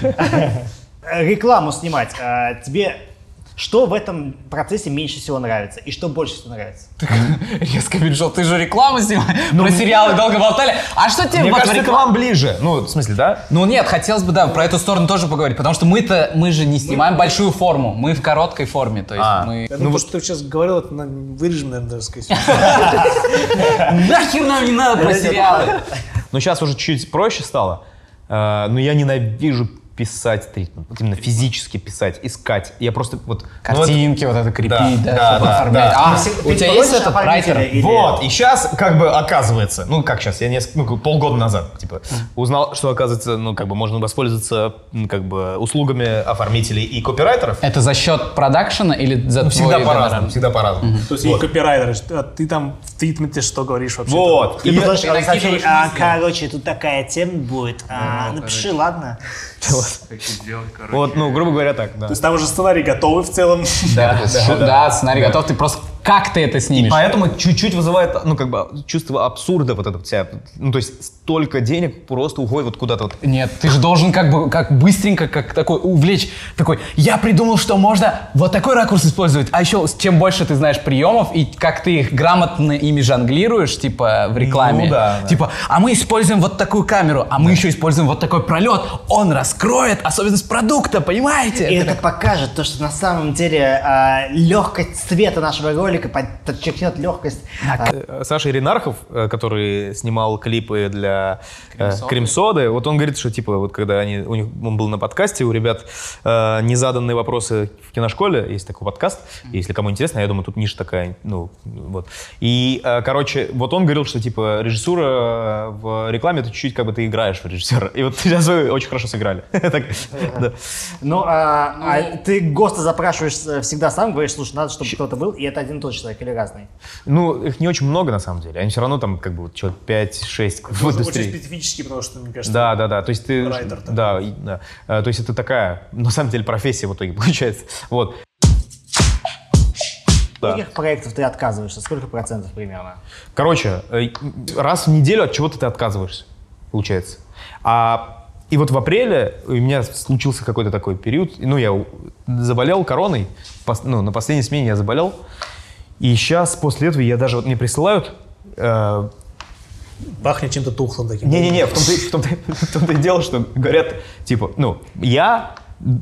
Speaker 1: Э, Рекламу снимать. э, тебе что в этом процессе меньше всего нравится? И что больше всего нравится?
Speaker 3: Резко перешел, ты же рекламу снимаешь, про сериалы долго болтали. А что тебе
Speaker 2: Мне
Speaker 3: вот
Speaker 2: кажется, это
Speaker 3: рекламе-
Speaker 2: вам ближе. Ну, в смысле, да?
Speaker 3: Ну нет, хотелось бы, да, про эту сторону тоже поговорить, потому что мы-то, мы же не снимаем большую форму, мы в короткой форме, то есть
Speaker 2: А.
Speaker 3: мы...
Speaker 4: Ну, то, что ты сейчас говорил, это на- вырежем, наверное, даже сказать.
Speaker 3: Нахер нам не надо про сериалы?
Speaker 2: Но сейчас уже чуть проще стало. Э, Но я ненавижу писать тритмент. Вот именно физически писать, искать. Я просто вот... ну, это-
Speaker 3: Картинки вот это крепить, да,
Speaker 2: да, да,
Speaker 3: оформлять.
Speaker 2: да.
Speaker 3: А,
Speaker 1: Ты
Speaker 3: у тебя есть этот райтер?
Speaker 1: или-
Speaker 2: Вот, и сейчас как бы оказывается, ну как сейчас, я несколько, ну, полгода назад, типа, узнал, что оказывается, ну как бы можно воспользоваться как бы услугами оформителей и копирайтеров.
Speaker 3: Это за счет продакшена или за
Speaker 2: Ну, всегда
Speaker 3: твой
Speaker 2: по-разному, всегда по-разному.
Speaker 4: То есть и копирайтеры, а ты там в тритменте что говоришь вообще?
Speaker 2: Вот.
Speaker 1: Ты
Speaker 2: И-
Speaker 1: потом сказал,
Speaker 3: накидываешь
Speaker 1: «София,
Speaker 3: мысли».
Speaker 1: а, короче, тут такая тема будет. а,
Speaker 3: Ну,
Speaker 1: напиши,
Speaker 3: короче.
Speaker 1: ладно?
Speaker 2: Вот, ну, грубо говоря, так, да.
Speaker 4: То есть там уже сценарий готовый в целом.
Speaker 3: Да, да, да, сценарий готов, ты просто как ты это снимешь?
Speaker 2: Поэтому чуть-чуть вызывает, ну, как бы, чувство абсурда вот это вся. Ну, то есть столько денег просто уходит вот куда-то вот.
Speaker 3: Нет, ты же должен как бы как быстренько, как такой увлечь, такой, я придумал, что можно вот такой ракурс использовать, а еще чем больше ты знаешь приемов и как ты их грамотно ими жонглируешь, типа в рекламе,
Speaker 2: Ну да, да.
Speaker 3: типа, а мы используем вот такую камеру, а мы еще используем вот такой пролет, он раскроет особенность продукта, понимаете?
Speaker 1: И это покажет то, что на самом деле а, легкость цвета нашего ролика подчеркнет легкость. а,
Speaker 2: Э, Саша Иринархов, э, который снимал клипы для э, Кремсоды, вот он говорит, что типа вот когда они, у них, он был на подкасте, у ребят э, незаданные вопросы в киношколе, есть такой подкаст, если кому интересно, я думаю, тут ниша такая, ну, вот. И, э, короче, вот он говорил, что типа режиссура в рекламе, это чуть-чуть как бы ты играешь в режиссера. И вот сейчас вы очень хорошо сыграли. Так, да.
Speaker 1: Ну, а, а ты ГОСТа запрашиваешь всегда сам, говоришь, слушай, надо, чтобы кто-то был, и это один тот человек или разный.
Speaker 2: Ну, их не очень много на самом деле. Они все равно там как бы вот человек 5-6 в
Speaker 4: Очень
Speaker 2: индустрии.
Speaker 4: специфический, потому что, мне кажется,
Speaker 2: Да, да, да. То есть ты,
Speaker 4: Райтер такой.
Speaker 2: да, да. Э, То есть это такая, на самом деле, профессия в итоге получается. Вот. Да.
Speaker 1: Скольких проектов ты отказываешься? Сколько процентов примерно?
Speaker 2: Короче, э, раз в неделю от чего-то ты отказываешься, получается. А и вот в апреле у меня случился какой-то такой период, ну, я заболел короной, ну, на последней смене я заболел, и сейчас после этого я даже вот мне присылают э,
Speaker 4: пахнет чем-то тухлым таким.
Speaker 2: Не-не-не, в том-то, в, в том-то и дело, что говорят, типа, ну, я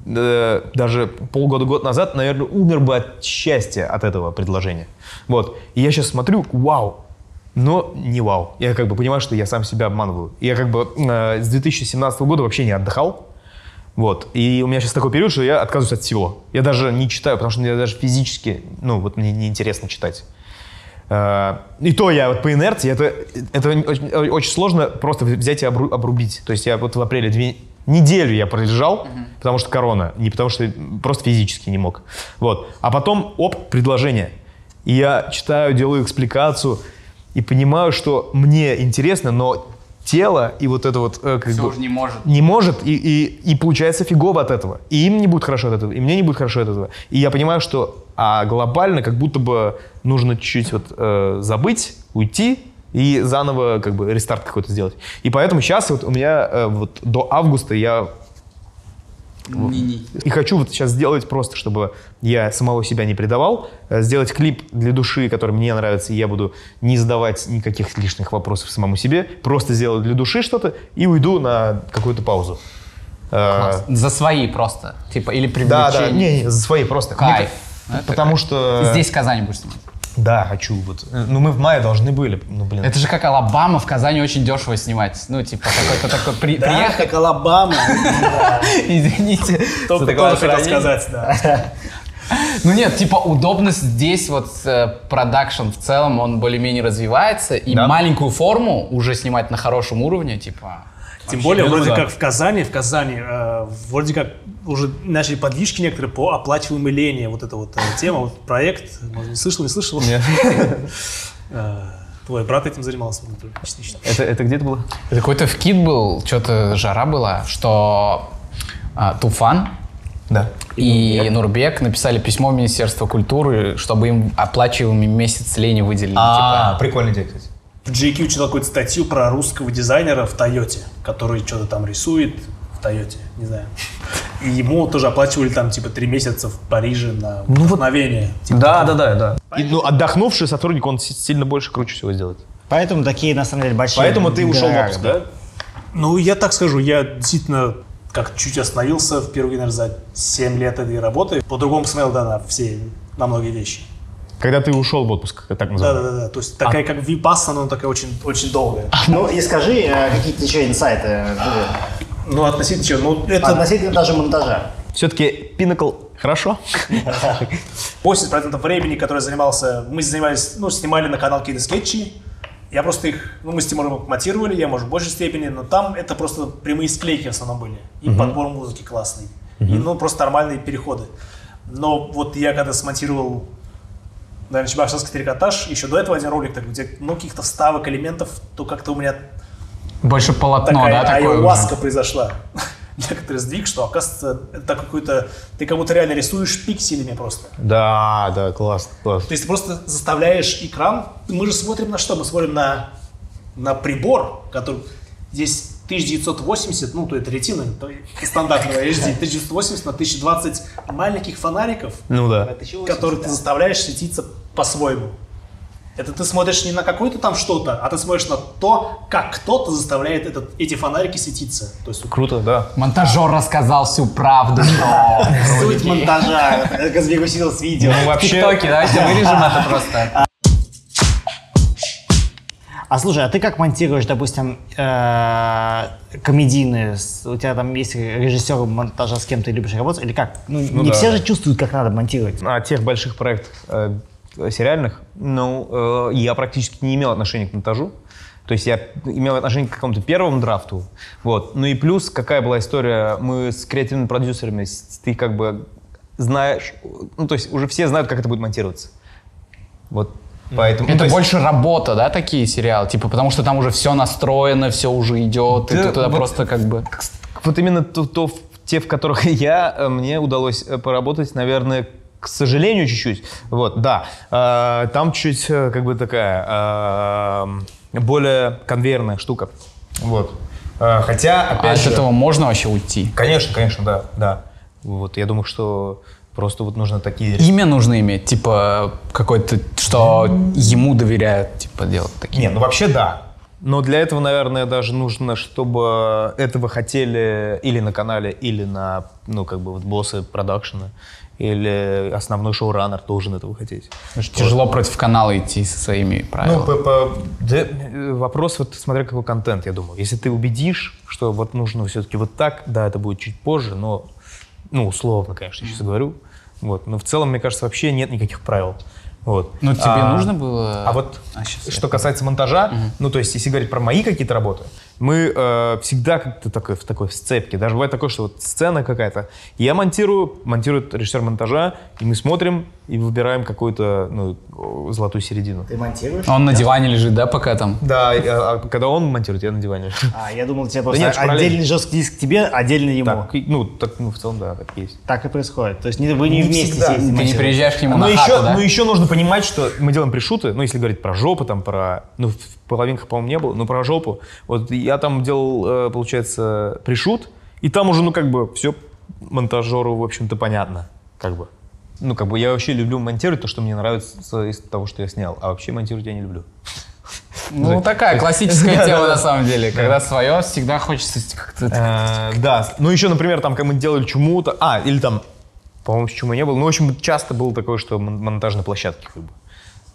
Speaker 2: э, даже полгода-год назад, наверное, умер бы от счастья от этого предложения. Вот. И я сейчас смотрю, вау, но не вау. Я как бы понимаю, что я сам себя обманываю. Я как бы э, с 2017 года вообще не отдыхал. Вот. И у меня сейчас такой период, что я отказываюсь от всего. Я даже не читаю, потому что мне даже физически, ну, вот мне неинтересно читать. Э, И то я вот по инерции, это, это очень, очень сложно просто взять и обру- обрубить. То есть я вот в апреле две неделю я пролежал, потому что корона, не потому что просто физически не мог. Вот. А потом, оп, предложение. И я читаю, делаю экспликацию и понимаю, что мне интересно, но тело и вот это вот э, как
Speaker 3: Всё
Speaker 2: бы
Speaker 3: уже не может.
Speaker 2: не может, и, и, и получается фигово от этого. И им не будет хорошо от этого, и мне не будет хорошо от этого. И я понимаю, что а глобально как будто бы нужно чуть-чуть вот э, забыть, уйти и заново как бы рестарт какой-то сделать. И поэтому сейчас вот у меня э, вот до августа я и хочу вот сейчас сделать просто, чтобы я самого себя не предавал, э, сделать клип для души, который мне нравится, и я буду не задавать никаких лишних вопросов самому себе, просто сделать для души что-то и уйду на какую-то паузу. Э,
Speaker 3: За свои просто, типа, или
Speaker 2: Да, да,
Speaker 3: привлечение.
Speaker 2: не, не, за свои просто.
Speaker 3: Кайф.
Speaker 2: Мне- потому что...
Speaker 3: Здесь в Казани будешь снимать.
Speaker 2: Да, хочу. Вот. Э, Ну, мы в мае должны были. Ну, блин.
Speaker 3: Это же как Алабама, в Казани очень дешево снимать. Ну, типа, какой-то такой при-
Speaker 4: Да,
Speaker 3: приехать.
Speaker 4: как Алабама.
Speaker 3: Извините.
Speaker 4: Только
Speaker 3: такое
Speaker 4: хотел сказать, да.
Speaker 3: Ну нет, типа удобность здесь, вот э, продакшн в целом, он более-менее развивается, и
Speaker 2: Да.
Speaker 3: маленькую форму уже снимать на хорошем уровне, типа...
Speaker 4: Тем
Speaker 3: вообще,
Speaker 4: более, вроде
Speaker 3: думаю, да.
Speaker 4: как в Казани, в Казани э, вроде как уже начали подвижки некоторые по оплачиваемой лени. Вот эта вот э, тема, вот проект, может, не слышал, не слышал? Э, Твой брат этим занимался, например, частично.
Speaker 2: Это, это где это было?
Speaker 3: Это какой-то вкид был, что-то жара была, что а, Туфан
Speaker 2: Да.
Speaker 3: и Нурбек написали письмо в Министерство культуры, чтобы им оплачиваемый месяц лени выделили.
Speaker 2: А,
Speaker 3: типа.
Speaker 2: прикольная идея, кстати.
Speaker 4: В GQ читал какую-то статью про русского дизайнера в Тойоте, который что-то там рисует в Тойоте, не знаю. И ему тоже оплачивали там типа три месяца в Париже на
Speaker 2: Ну вот-
Speaker 4: вдохновение. Типа
Speaker 2: Да, да, да, да. И, ну, отдохнувший сотрудник, он си- сильно больше, круче всего сделает.
Speaker 1: Поэтому такие, на самом деле, большие
Speaker 2: Поэтому ты ушел в отпуск, да?
Speaker 4: Ну, я так скажу, я действительно как чуть остановился впервые, наверное, за 7 лет этой работы. По-другому смотрел, да, на все, на многие вещи.
Speaker 2: Когда ты ушел в отпуск, так
Speaker 4: Да,
Speaker 2: называемый.
Speaker 4: да, да, да. То есть такая, как випассана, но такая очень, очень долгая.
Speaker 1: Ну и скажи, э, какие-то еще инсайты были
Speaker 4: Ну, относительно чего? Ну, это
Speaker 1: относительно даже монтажа.
Speaker 2: Все-таки Pinnacle хорошо?
Speaker 4: 80% времени, которое я занимался, мы занимались, ну, снимали на канал какие-то скетчи. Я просто их, ну, мы с Тимуром монтировали, я, может, в большей степени, но там это просто прямые склейки в основном были. И подбор музыки классный. И, ну, просто нормальные переходы. Но вот я когда смонтировал, наверное, Чебоксарский трикотаж, еще до этого один ролик, так, где, ну, каких-то вставок, элементов, то как-то у меня
Speaker 3: Больше полотно,
Speaker 4: такая
Speaker 3: да, такое
Speaker 4: айуаска
Speaker 3: уже?
Speaker 4: произошла. Некоторый сдвиг, что, оказывается, это какой-то... Ты как будто реально рисуешь пикселями просто.
Speaker 2: Да, да, класс, класс.
Speaker 4: То есть ты просто заставляешь экран. Мы же смотрим на что? Мы смотрим на, на прибор, который здесь 1980, ну, то это ретина, то стандартного HD, 1980 на 1020 маленьких фонариков,
Speaker 2: Ну да.
Speaker 4: которые ты заставляешь светиться по-своему. Это ты смотришь не на какое-то там что-то, а ты смотришь на то, как кто-то заставляет этот, эти фонарики светиться. То есть
Speaker 2: Круто, да.
Speaker 3: Монтажер рассказал всю правду.
Speaker 1: Суть монтажа. Казбек усилил с видео.
Speaker 2: Ну,
Speaker 3: В
Speaker 2: вообще,
Speaker 3: ТикТоке, давайте вырежем это просто.
Speaker 1: А слушай, а ты как монтируешь, допустим, э, комедийные? У тебя там есть режиссер монтажа, с кем ты любишь работать? Или как? Ну, не
Speaker 2: да,
Speaker 1: все же чувствуют, как надо монтировать.
Speaker 2: на тех больших проектах э, сериальных, ну, э, я практически не имел отношения к монтажу. То есть я имел отношение к какому-то первому драфту. Вот. Ну и плюс, какая была история, мы с креативными продюсерами, ты как бы знаешь, ну то есть уже все знают, как это будет монтироваться. Вот. Поэтому,
Speaker 3: Это
Speaker 2: то есть-
Speaker 3: больше работа, да, такие сериалы? Типа, потому что там уже все настроено, все уже идет, и
Speaker 2: Да,
Speaker 3: ты туда
Speaker 2: вот-
Speaker 3: просто как бы...
Speaker 2: Вот именно то, то те, в которых я, э, мне удалось э, поработать, наверное, к сожалению, чуть-чуть. Вот, да. Э, Там чуть э, как бы такая э, более конвейерная штука. Вот. Э, Хотя,
Speaker 3: А
Speaker 2: опять
Speaker 3: от
Speaker 2: же...
Speaker 3: этого можно вообще уйти?
Speaker 2: Конечно, конечно, да, да. Вот, я думаю, что просто вот нужно такие...
Speaker 3: Имя нужно иметь, типа, какой-то, что ему доверяют, типа, делать такие.
Speaker 2: Не, ну вообще да. Но для этого, наверное, даже нужно, чтобы этого хотели или на канале, или на, ну, как бы, вот боссы продакшена, или основной шоураннер должен этого хотеть.
Speaker 3: Потому что Тяжело против канала идти со своими
Speaker 2: Ну,
Speaker 3: правилами.
Speaker 2: по- по- да, вопрос, вот смотря какой контент, я думаю. Если ты убедишь, что вот нужно все-таки вот так, да, это будет чуть позже, но, ну, условно, конечно, сейчас говорю. Вот. Но в целом, мне кажется, вообще нет никаких правил. Вот.
Speaker 3: Ну, тебе
Speaker 2: А,
Speaker 3: нужно было...
Speaker 2: А вот
Speaker 3: А,
Speaker 2: что касается монтажа, ну то есть если говорить про мои какие-то работы, мы э, всегда как-то такой, в такой сцепке. Даже бывает такое, что вот сцена какая-то, я монтирую, монтирует режиссер монтажа, и мы смотрим и выбираем какую-то ну, золотую середину.
Speaker 1: Ты монтируешь?
Speaker 3: Он на диване лежит, да, пока там?
Speaker 2: Да, а, а когда он монтирует, я на диване.
Speaker 1: А, я думал, тебе просто
Speaker 2: нет, параллельно.
Speaker 1: отдельный жесткий диск тебе, отдельно ему.
Speaker 2: Так, ну, так, ну, в целом, да, так и есть.
Speaker 1: Так и происходит. То есть не- вы не,
Speaker 2: Не
Speaker 1: вместе
Speaker 2: всегда.
Speaker 1: сидите
Speaker 3: Ты не приезжаешь к нему
Speaker 2: Но
Speaker 3: на
Speaker 2: еще,
Speaker 3: хату, да?
Speaker 2: но еще нужно понимать, что мы делаем пришуты, ну, если говорить про жопу, там, про, ну, в половинках, по-моему, не было, но про жопу. Вот я там делал, э, получается, пришут, и там уже, ну, как бы, все монтажеру, в общем-то, понятно, как бы. Ну, как бы, я вообще люблю монтировать то, что мне нравится из того, что я снял, а вообще монтировать я не люблю.
Speaker 3: Ну, такая классическая тема, на самом деле. Когда свое, всегда хочется как-то...
Speaker 2: Э, Да, ну, еще, например, там, когда мы делали чему-то, а, или там, по-моему, с чему не было, ну, в общем, часто было такое, что мон- монтаж на площадке, как бы.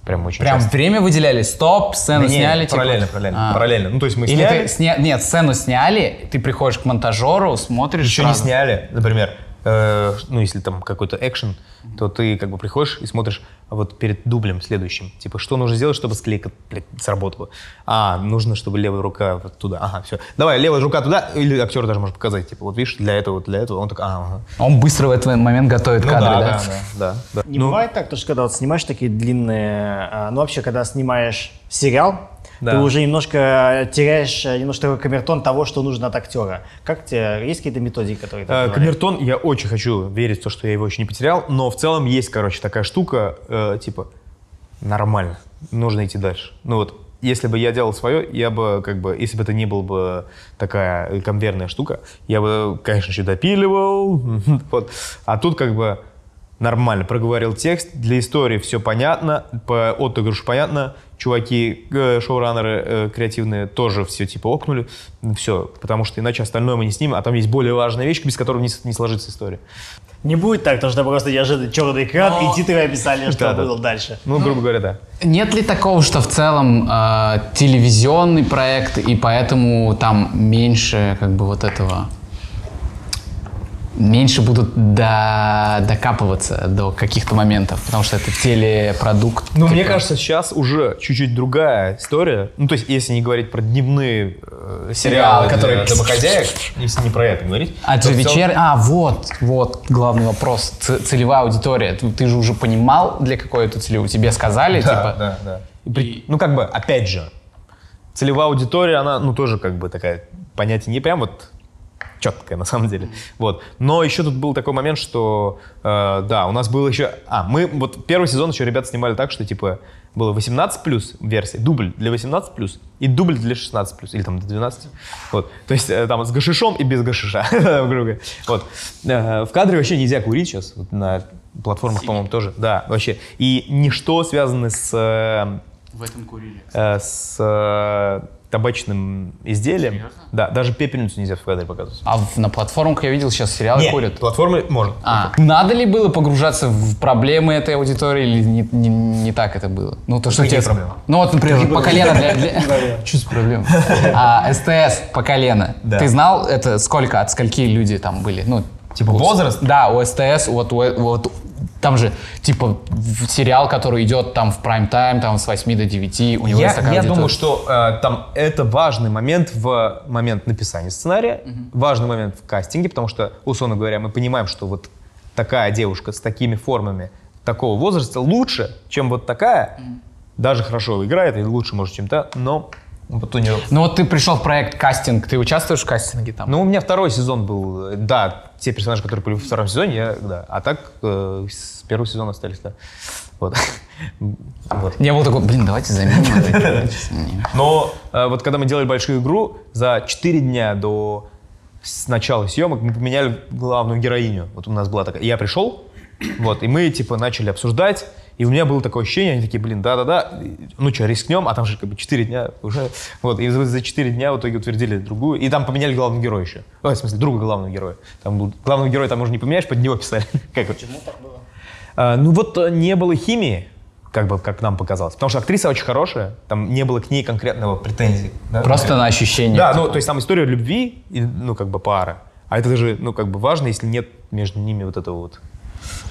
Speaker 2: Прям очень
Speaker 3: Прям
Speaker 2: часто.
Speaker 3: время выделяли, стоп, сцену
Speaker 2: Да не,
Speaker 3: сняли. типа.
Speaker 2: параллельно, параллельно,
Speaker 3: А.
Speaker 2: параллельно. Ну, то есть мы
Speaker 3: Или
Speaker 2: сняли,
Speaker 3: ты сня... Нет, сцену сняли, ты приходишь к монтажеру, смотришь
Speaker 2: еще не
Speaker 3: сразу.
Speaker 2: сняли, например. Э, ну, если там какой-то экшен, то ты как бы приходишь и смотришь вот перед дублем следующим, типа, что нужно сделать, чтобы склейка, блядь, сработала. А, нужно, чтобы левая рука вот туда. Ага, все. Давай, левая рука туда, или актер даже может показать, типа, вот видишь, для этого, для этого. Он такой, а, ага.
Speaker 3: Он быстро в этот момент готовит
Speaker 2: Ну
Speaker 3: кадры,
Speaker 2: да,
Speaker 3: да?
Speaker 2: да, да, да.
Speaker 1: Не
Speaker 2: Ну,
Speaker 1: бывает так, то, что когда вот снимаешь такие длинные, а, ну вообще, когда снимаешь сериал,
Speaker 2: Да.
Speaker 1: ты уже немножко теряешь э, немножко такой камертон того, что нужно от актера. Как тебе, есть какие-то методики, которые ты говоришь?
Speaker 2: Камертон, я очень хочу верить в то, что я его еще не потерял, но в целом есть, короче, такая штука, э, типа, нормально, нужно идти дальше. Ну вот, если бы я делал свое, я бы, как бы, если бы это не была бы такая конвейерная штука, я бы, конечно, еще допиливал, вот. А тут как бы нормально, проговорил текст, для истории все понятно, по отыгрышу понятно, чуваки, э, шоураннеры э, креативные тоже все типа окнули, все, потому что иначе остальное мы не снимем, а там есть более важная вещь, без которой не, не сложится история.
Speaker 1: Не будет так, то что просто неожиданно черный экран и титры описания, что
Speaker 2: Да, да.
Speaker 1: было дальше.
Speaker 2: Ну, грубо говоря, да.
Speaker 3: Нет ли такого, что в целом э, телевизионный проект, и поэтому там меньше как бы вот этого... Меньше будут до- докапываться до каких-то моментов, потому что это телепродукт.
Speaker 2: Ну, мне
Speaker 3: типа.
Speaker 2: кажется, сейчас уже чуть-чуть другая история. Ну, то есть, если не говорить про дневные э, сериалы,
Speaker 3: Сериалы, которые-
Speaker 2: для домохозяек, если не про это говорить.
Speaker 3: А
Speaker 2: то
Speaker 3: же
Speaker 2: в целом-
Speaker 3: вечер... А, вот, вот главный вопрос. Ц- целевая аудитория. Ты, ты же уже понимал, для какой это целевой? Тебе сказали,
Speaker 2: Да,
Speaker 3: типа...
Speaker 2: да, да. И при- Ну, как бы, опять же, целевая аудитория, она, ну, тоже как бы такая, понятие не прям вот четкое на самом деле. Вот. Но еще тут был такой момент, что, э, да, у нас было еще... А, мы вот первый сезон еще ребята снимали так, что, типа, было 18 плюс версия, дубль для 18 плюс и дубль для 16 плюс, или там до 12. Вот. То есть э, там с гашишом и без гашиша. Вот. Э, В кадре вообще нельзя курить сейчас, вот на платформах, по-моему, тоже. Да, вообще. И ничто связанное с э,
Speaker 3: В этом курили.
Speaker 2: э, с э, табачным изделием. Да, даже пепельницу нельзя в кадре показывать.
Speaker 3: А в- на платформах я видел, сейчас сериалы
Speaker 2: Нет,
Speaker 3: курят.
Speaker 2: платформы можно.
Speaker 3: А, надо ли было погружаться в проблемы этой аудитории или не, не- не так это было? Ну, то, что
Speaker 2: Какие
Speaker 3: тебе-
Speaker 2: проблемы?
Speaker 3: Ну, вот, например, по колено для... для... За проблема? А, СТС по колено.
Speaker 2: Да.
Speaker 3: Ты знал, это сколько, от скольки люди там были? Ну,
Speaker 2: Типа
Speaker 3: у-
Speaker 2: возраст?
Speaker 3: Да, у СТС, вот, у- вот там же, типа, сериал, который идет там в прайм-тайм, там с 8 до 9, у него
Speaker 2: Я,
Speaker 3: есть такая
Speaker 2: я
Speaker 3: аудитория.
Speaker 2: думаю, что э, там это важный момент в момент написания сценария, важный момент в кастинге, потому что, условно говоря, мы понимаем, что вот такая девушка с такими формами такого возраста лучше, чем вот такая, даже хорошо играет и лучше, может, чем та, но вот у нее
Speaker 3: Ну, вот ты пришел в проект кастинг, ты участвуешь в кастинге там?
Speaker 2: Ну, у меня второй сезон был, да, те персонажи, которые были во втором сезоне, я, да, а так э, с первого сезона остались, да. Вот. Вот.
Speaker 3: Не было такого, блин, давайте заменим.
Speaker 2: Но э, вот когда мы делали большую игру, за 4 дня до с начала съемок мы поменяли главную героиню. Вот у нас была такая, я пришел, вот, и мы, типа, начали обсуждать, и у меня было такое ощущение, они такие, блин, да-да-да, ну что, рискнем, а там же как бы 4 дня уже, вот, и за, за 4 дня в итоге утвердили другую, и там поменяли главного героя еще, Ой, в смысле, друга главного героя. Там был, главного героя там уже не поменяешь, под него писали. Как вот.
Speaker 1: Почему так было?
Speaker 2: А, ну вот э, не было химии, как бы, как нам показалось, потому что актриса очень хорошая, там не было к ней конкретного претензий. да.
Speaker 3: Просто на ощущение.
Speaker 2: Да, ну, то есть там история любви, и, ну, как бы пара. А это же, ну, как бы важно, если нет между ними вот этого вот.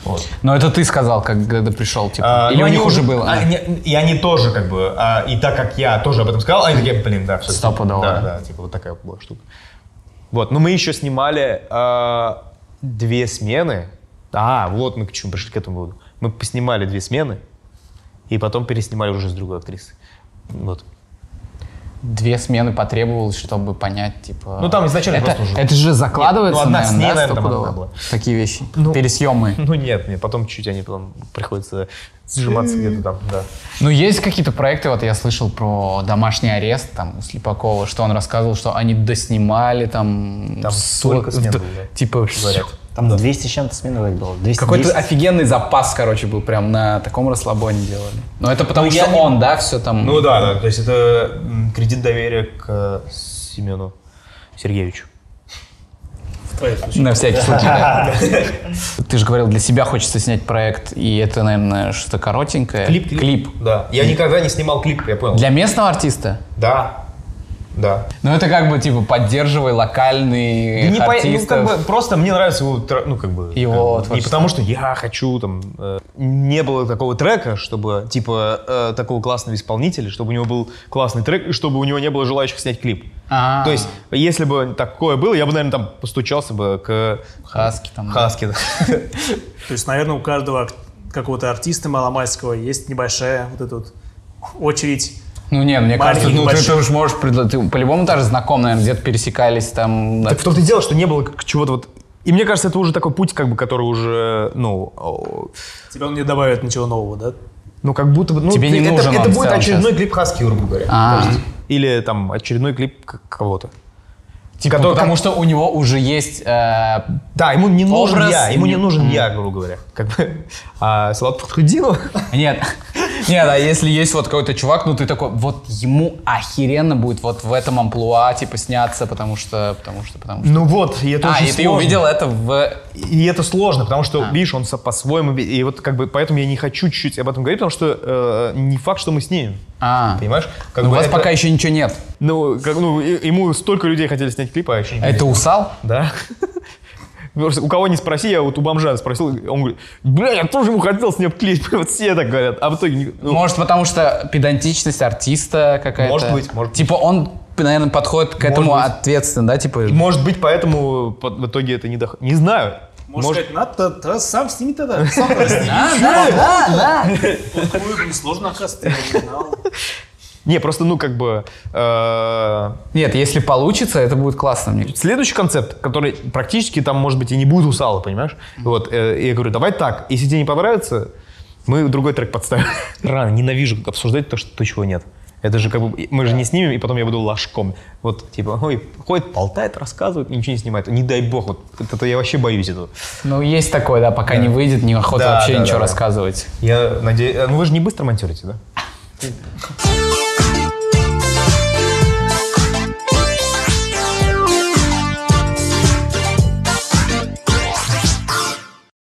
Speaker 2: Вот.
Speaker 3: Но это ты сказал, как- когда пришел, типа.
Speaker 2: А,
Speaker 3: Или
Speaker 2: ну,
Speaker 3: у них уже было?
Speaker 2: а, не- и они тоже, как бы, а, и так как я тоже об этом сказал, они такие, блин, да, все.
Speaker 3: Стопудово,
Speaker 2: Да,
Speaker 3: да.
Speaker 2: да, типа вот такая была штука. Вот, но мы еще снимали а, две смены. А, вот мы к чему пришли к этому выводу. Мы поснимали две смены, и потом переснимали уже с другой актрисой. Вот.
Speaker 3: Две смены потребовалось, чтобы понять, типа...
Speaker 2: Ну, там изначально
Speaker 3: это,
Speaker 2: просто уже-
Speaker 3: Это же закладывается,
Speaker 2: Нет, ну, одна
Speaker 3: наверное,
Speaker 2: ней,
Speaker 3: да,
Speaker 2: там одна была.
Speaker 3: Такие вещи.
Speaker 2: Ну,
Speaker 3: Пересъемы.
Speaker 2: Ну нет, нет, потом чуть-чуть они потом приходится сжиматься где-то там, да.
Speaker 3: Ну, есть какие-то проекты, вот я слышал про домашний арест, там, у Слепакова, что он рассказывал, что они доснимали, там...
Speaker 2: Там столько смен было, да.
Speaker 3: Типа,
Speaker 2: Говорят.
Speaker 1: Там 200 с чем-то смен вроде было. 210.
Speaker 3: какой-то офигенный запас, короче, был, прям на таком расслабоне делали. Но это потому
Speaker 2: Ну,
Speaker 3: что
Speaker 2: я не-
Speaker 3: он, да, все там...
Speaker 2: Ну да, да, то есть это кредит доверия к э, Семену Сергеевичу.
Speaker 1: В твоем случае.
Speaker 3: На всякий случай, да. Ты же говорил, для себя хочется снять проект, и это, наверное, что-то коротенькое. Клип.
Speaker 2: Да. Я никогда не снимал клип, я понял.
Speaker 3: Для местного артиста?
Speaker 2: Да. Да.
Speaker 3: Ну это как бы типа поддерживай локальный
Speaker 2: Да не по- ну, как бы, просто мне нравится его, ну, как бы...
Speaker 3: Его
Speaker 2: как Не потому, что я хочу, там, э, не было такого трека, чтобы, типа, э, такого классного исполнителя, чтобы у него был классный трек, и чтобы у него не было желающих снять клип.
Speaker 3: А.
Speaker 2: То есть, если бы такое было, я бы, наверное, там постучался бы к
Speaker 3: Хаски там. да.
Speaker 2: Хаске.
Speaker 4: То есть, наверное, у каждого ак- какого-то артиста маломальского есть небольшая вот эта вот очередь.
Speaker 3: Ну нет, мне кажется, ну ты, ты уж можешь предложить. Ты по-любому даже знаком, наверное, где-то пересекались там. да.
Speaker 2: Так в том-то и дело, что не было чего-то вот... И мне кажется, это уже такой путь, как бы, который уже, ну, о,
Speaker 4: Тебе он не добавит ничего нового, да?
Speaker 2: ну, как будто бы... Ну,
Speaker 3: Тебе не
Speaker 2: это,
Speaker 3: нужен
Speaker 2: это
Speaker 3: он в
Speaker 2: будет очередной
Speaker 3: сейчас.
Speaker 2: клип Хаски, грубо говоря.
Speaker 3: А.
Speaker 2: Есть, Или там очередной клип кого-то.
Speaker 3: Типа,
Speaker 2: который-
Speaker 3: потому что у него уже есть э,
Speaker 2: Да, ему не нужен
Speaker 3: Образ
Speaker 2: я, ему не нужен я, грубо говоря. Как бы, а Салат Фатхудинов,
Speaker 3: Нет. Нет, а если есть вот какой-то чувак, ну ты такой, вот ему охеренно будет вот в этом амплуа, типа, сняться, потому что, потому что, потому что.
Speaker 2: ну вот, и это
Speaker 3: а,
Speaker 2: очень
Speaker 3: и ты
Speaker 2: сложно.
Speaker 3: увидел это в...
Speaker 2: И это сложно, потому что, видишь, он по-своему... И вот как бы поэтому я не хочу чуть-чуть об этом говорить, потому что э, не факт, что мы снимем.
Speaker 3: А,
Speaker 2: Понимаешь? Как
Speaker 3: Ну, у
Speaker 2: бы
Speaker 3: вас
Speaker 2: это-
Speaker 3: пока еще ничего нет.
Speaker 2: Ну, как, ну, ему столько людей хотели снять клип, а еще не
Speaker 3: Это усал?
Speaker 2: Да. У кого не спроси, я вот у бомжа спросил, он говорит, бля, я тоже ему хотел снять клип, вот все так говорят, а в итоге... ну,
Speaker 3: Может, потому что педантичность артиста какая-то?
Speaker 2: Может быть, может быть.
Speaker 3: Типа он, наверное, подходит к этому ответственно, да? Типа,
Speaker 2: Может быть, поэтому по- в итоге это не доход... Не знаю.
Speaker 4: Можно сказать, надо, да, сам сними тогда. Сам сними.
Speaker 3: да, да, да.
Speaker 4: Ой, Несложно, оказывается, не.
Speaker 2: Не, просто, ну, как бы... э,
Speaker 3: Нет, если получится, это будет классно мне.
Speaker 2: Следующий концепт, который практически там, может быть, и не будет усала, понимаешь? Вот, э, я говорю, давай так, если тебе не понравится, мы другой трек подставим. Рано, ненавижу обсуждать то, что, то, чего нет. Это же как бы, мы же не снимем, и потом я буду ложком. Вот, типа, ой, ходит, болтает, рассказывает, ничего не снимает. Не дай бог, вот это я вообще боюсь этого.
Speaker 3: Ну, есть такое, да, пока не выйдет, неохота
Speaker 2: Да,
Speaker 3: вообще
Speaker 2: да,
Speaker 3: ничего
Speaker 2: да, да.
Speaker 3: рассказывать.
Speaker 2: Я надеюсь, ну вы же не быстро монтируете, да?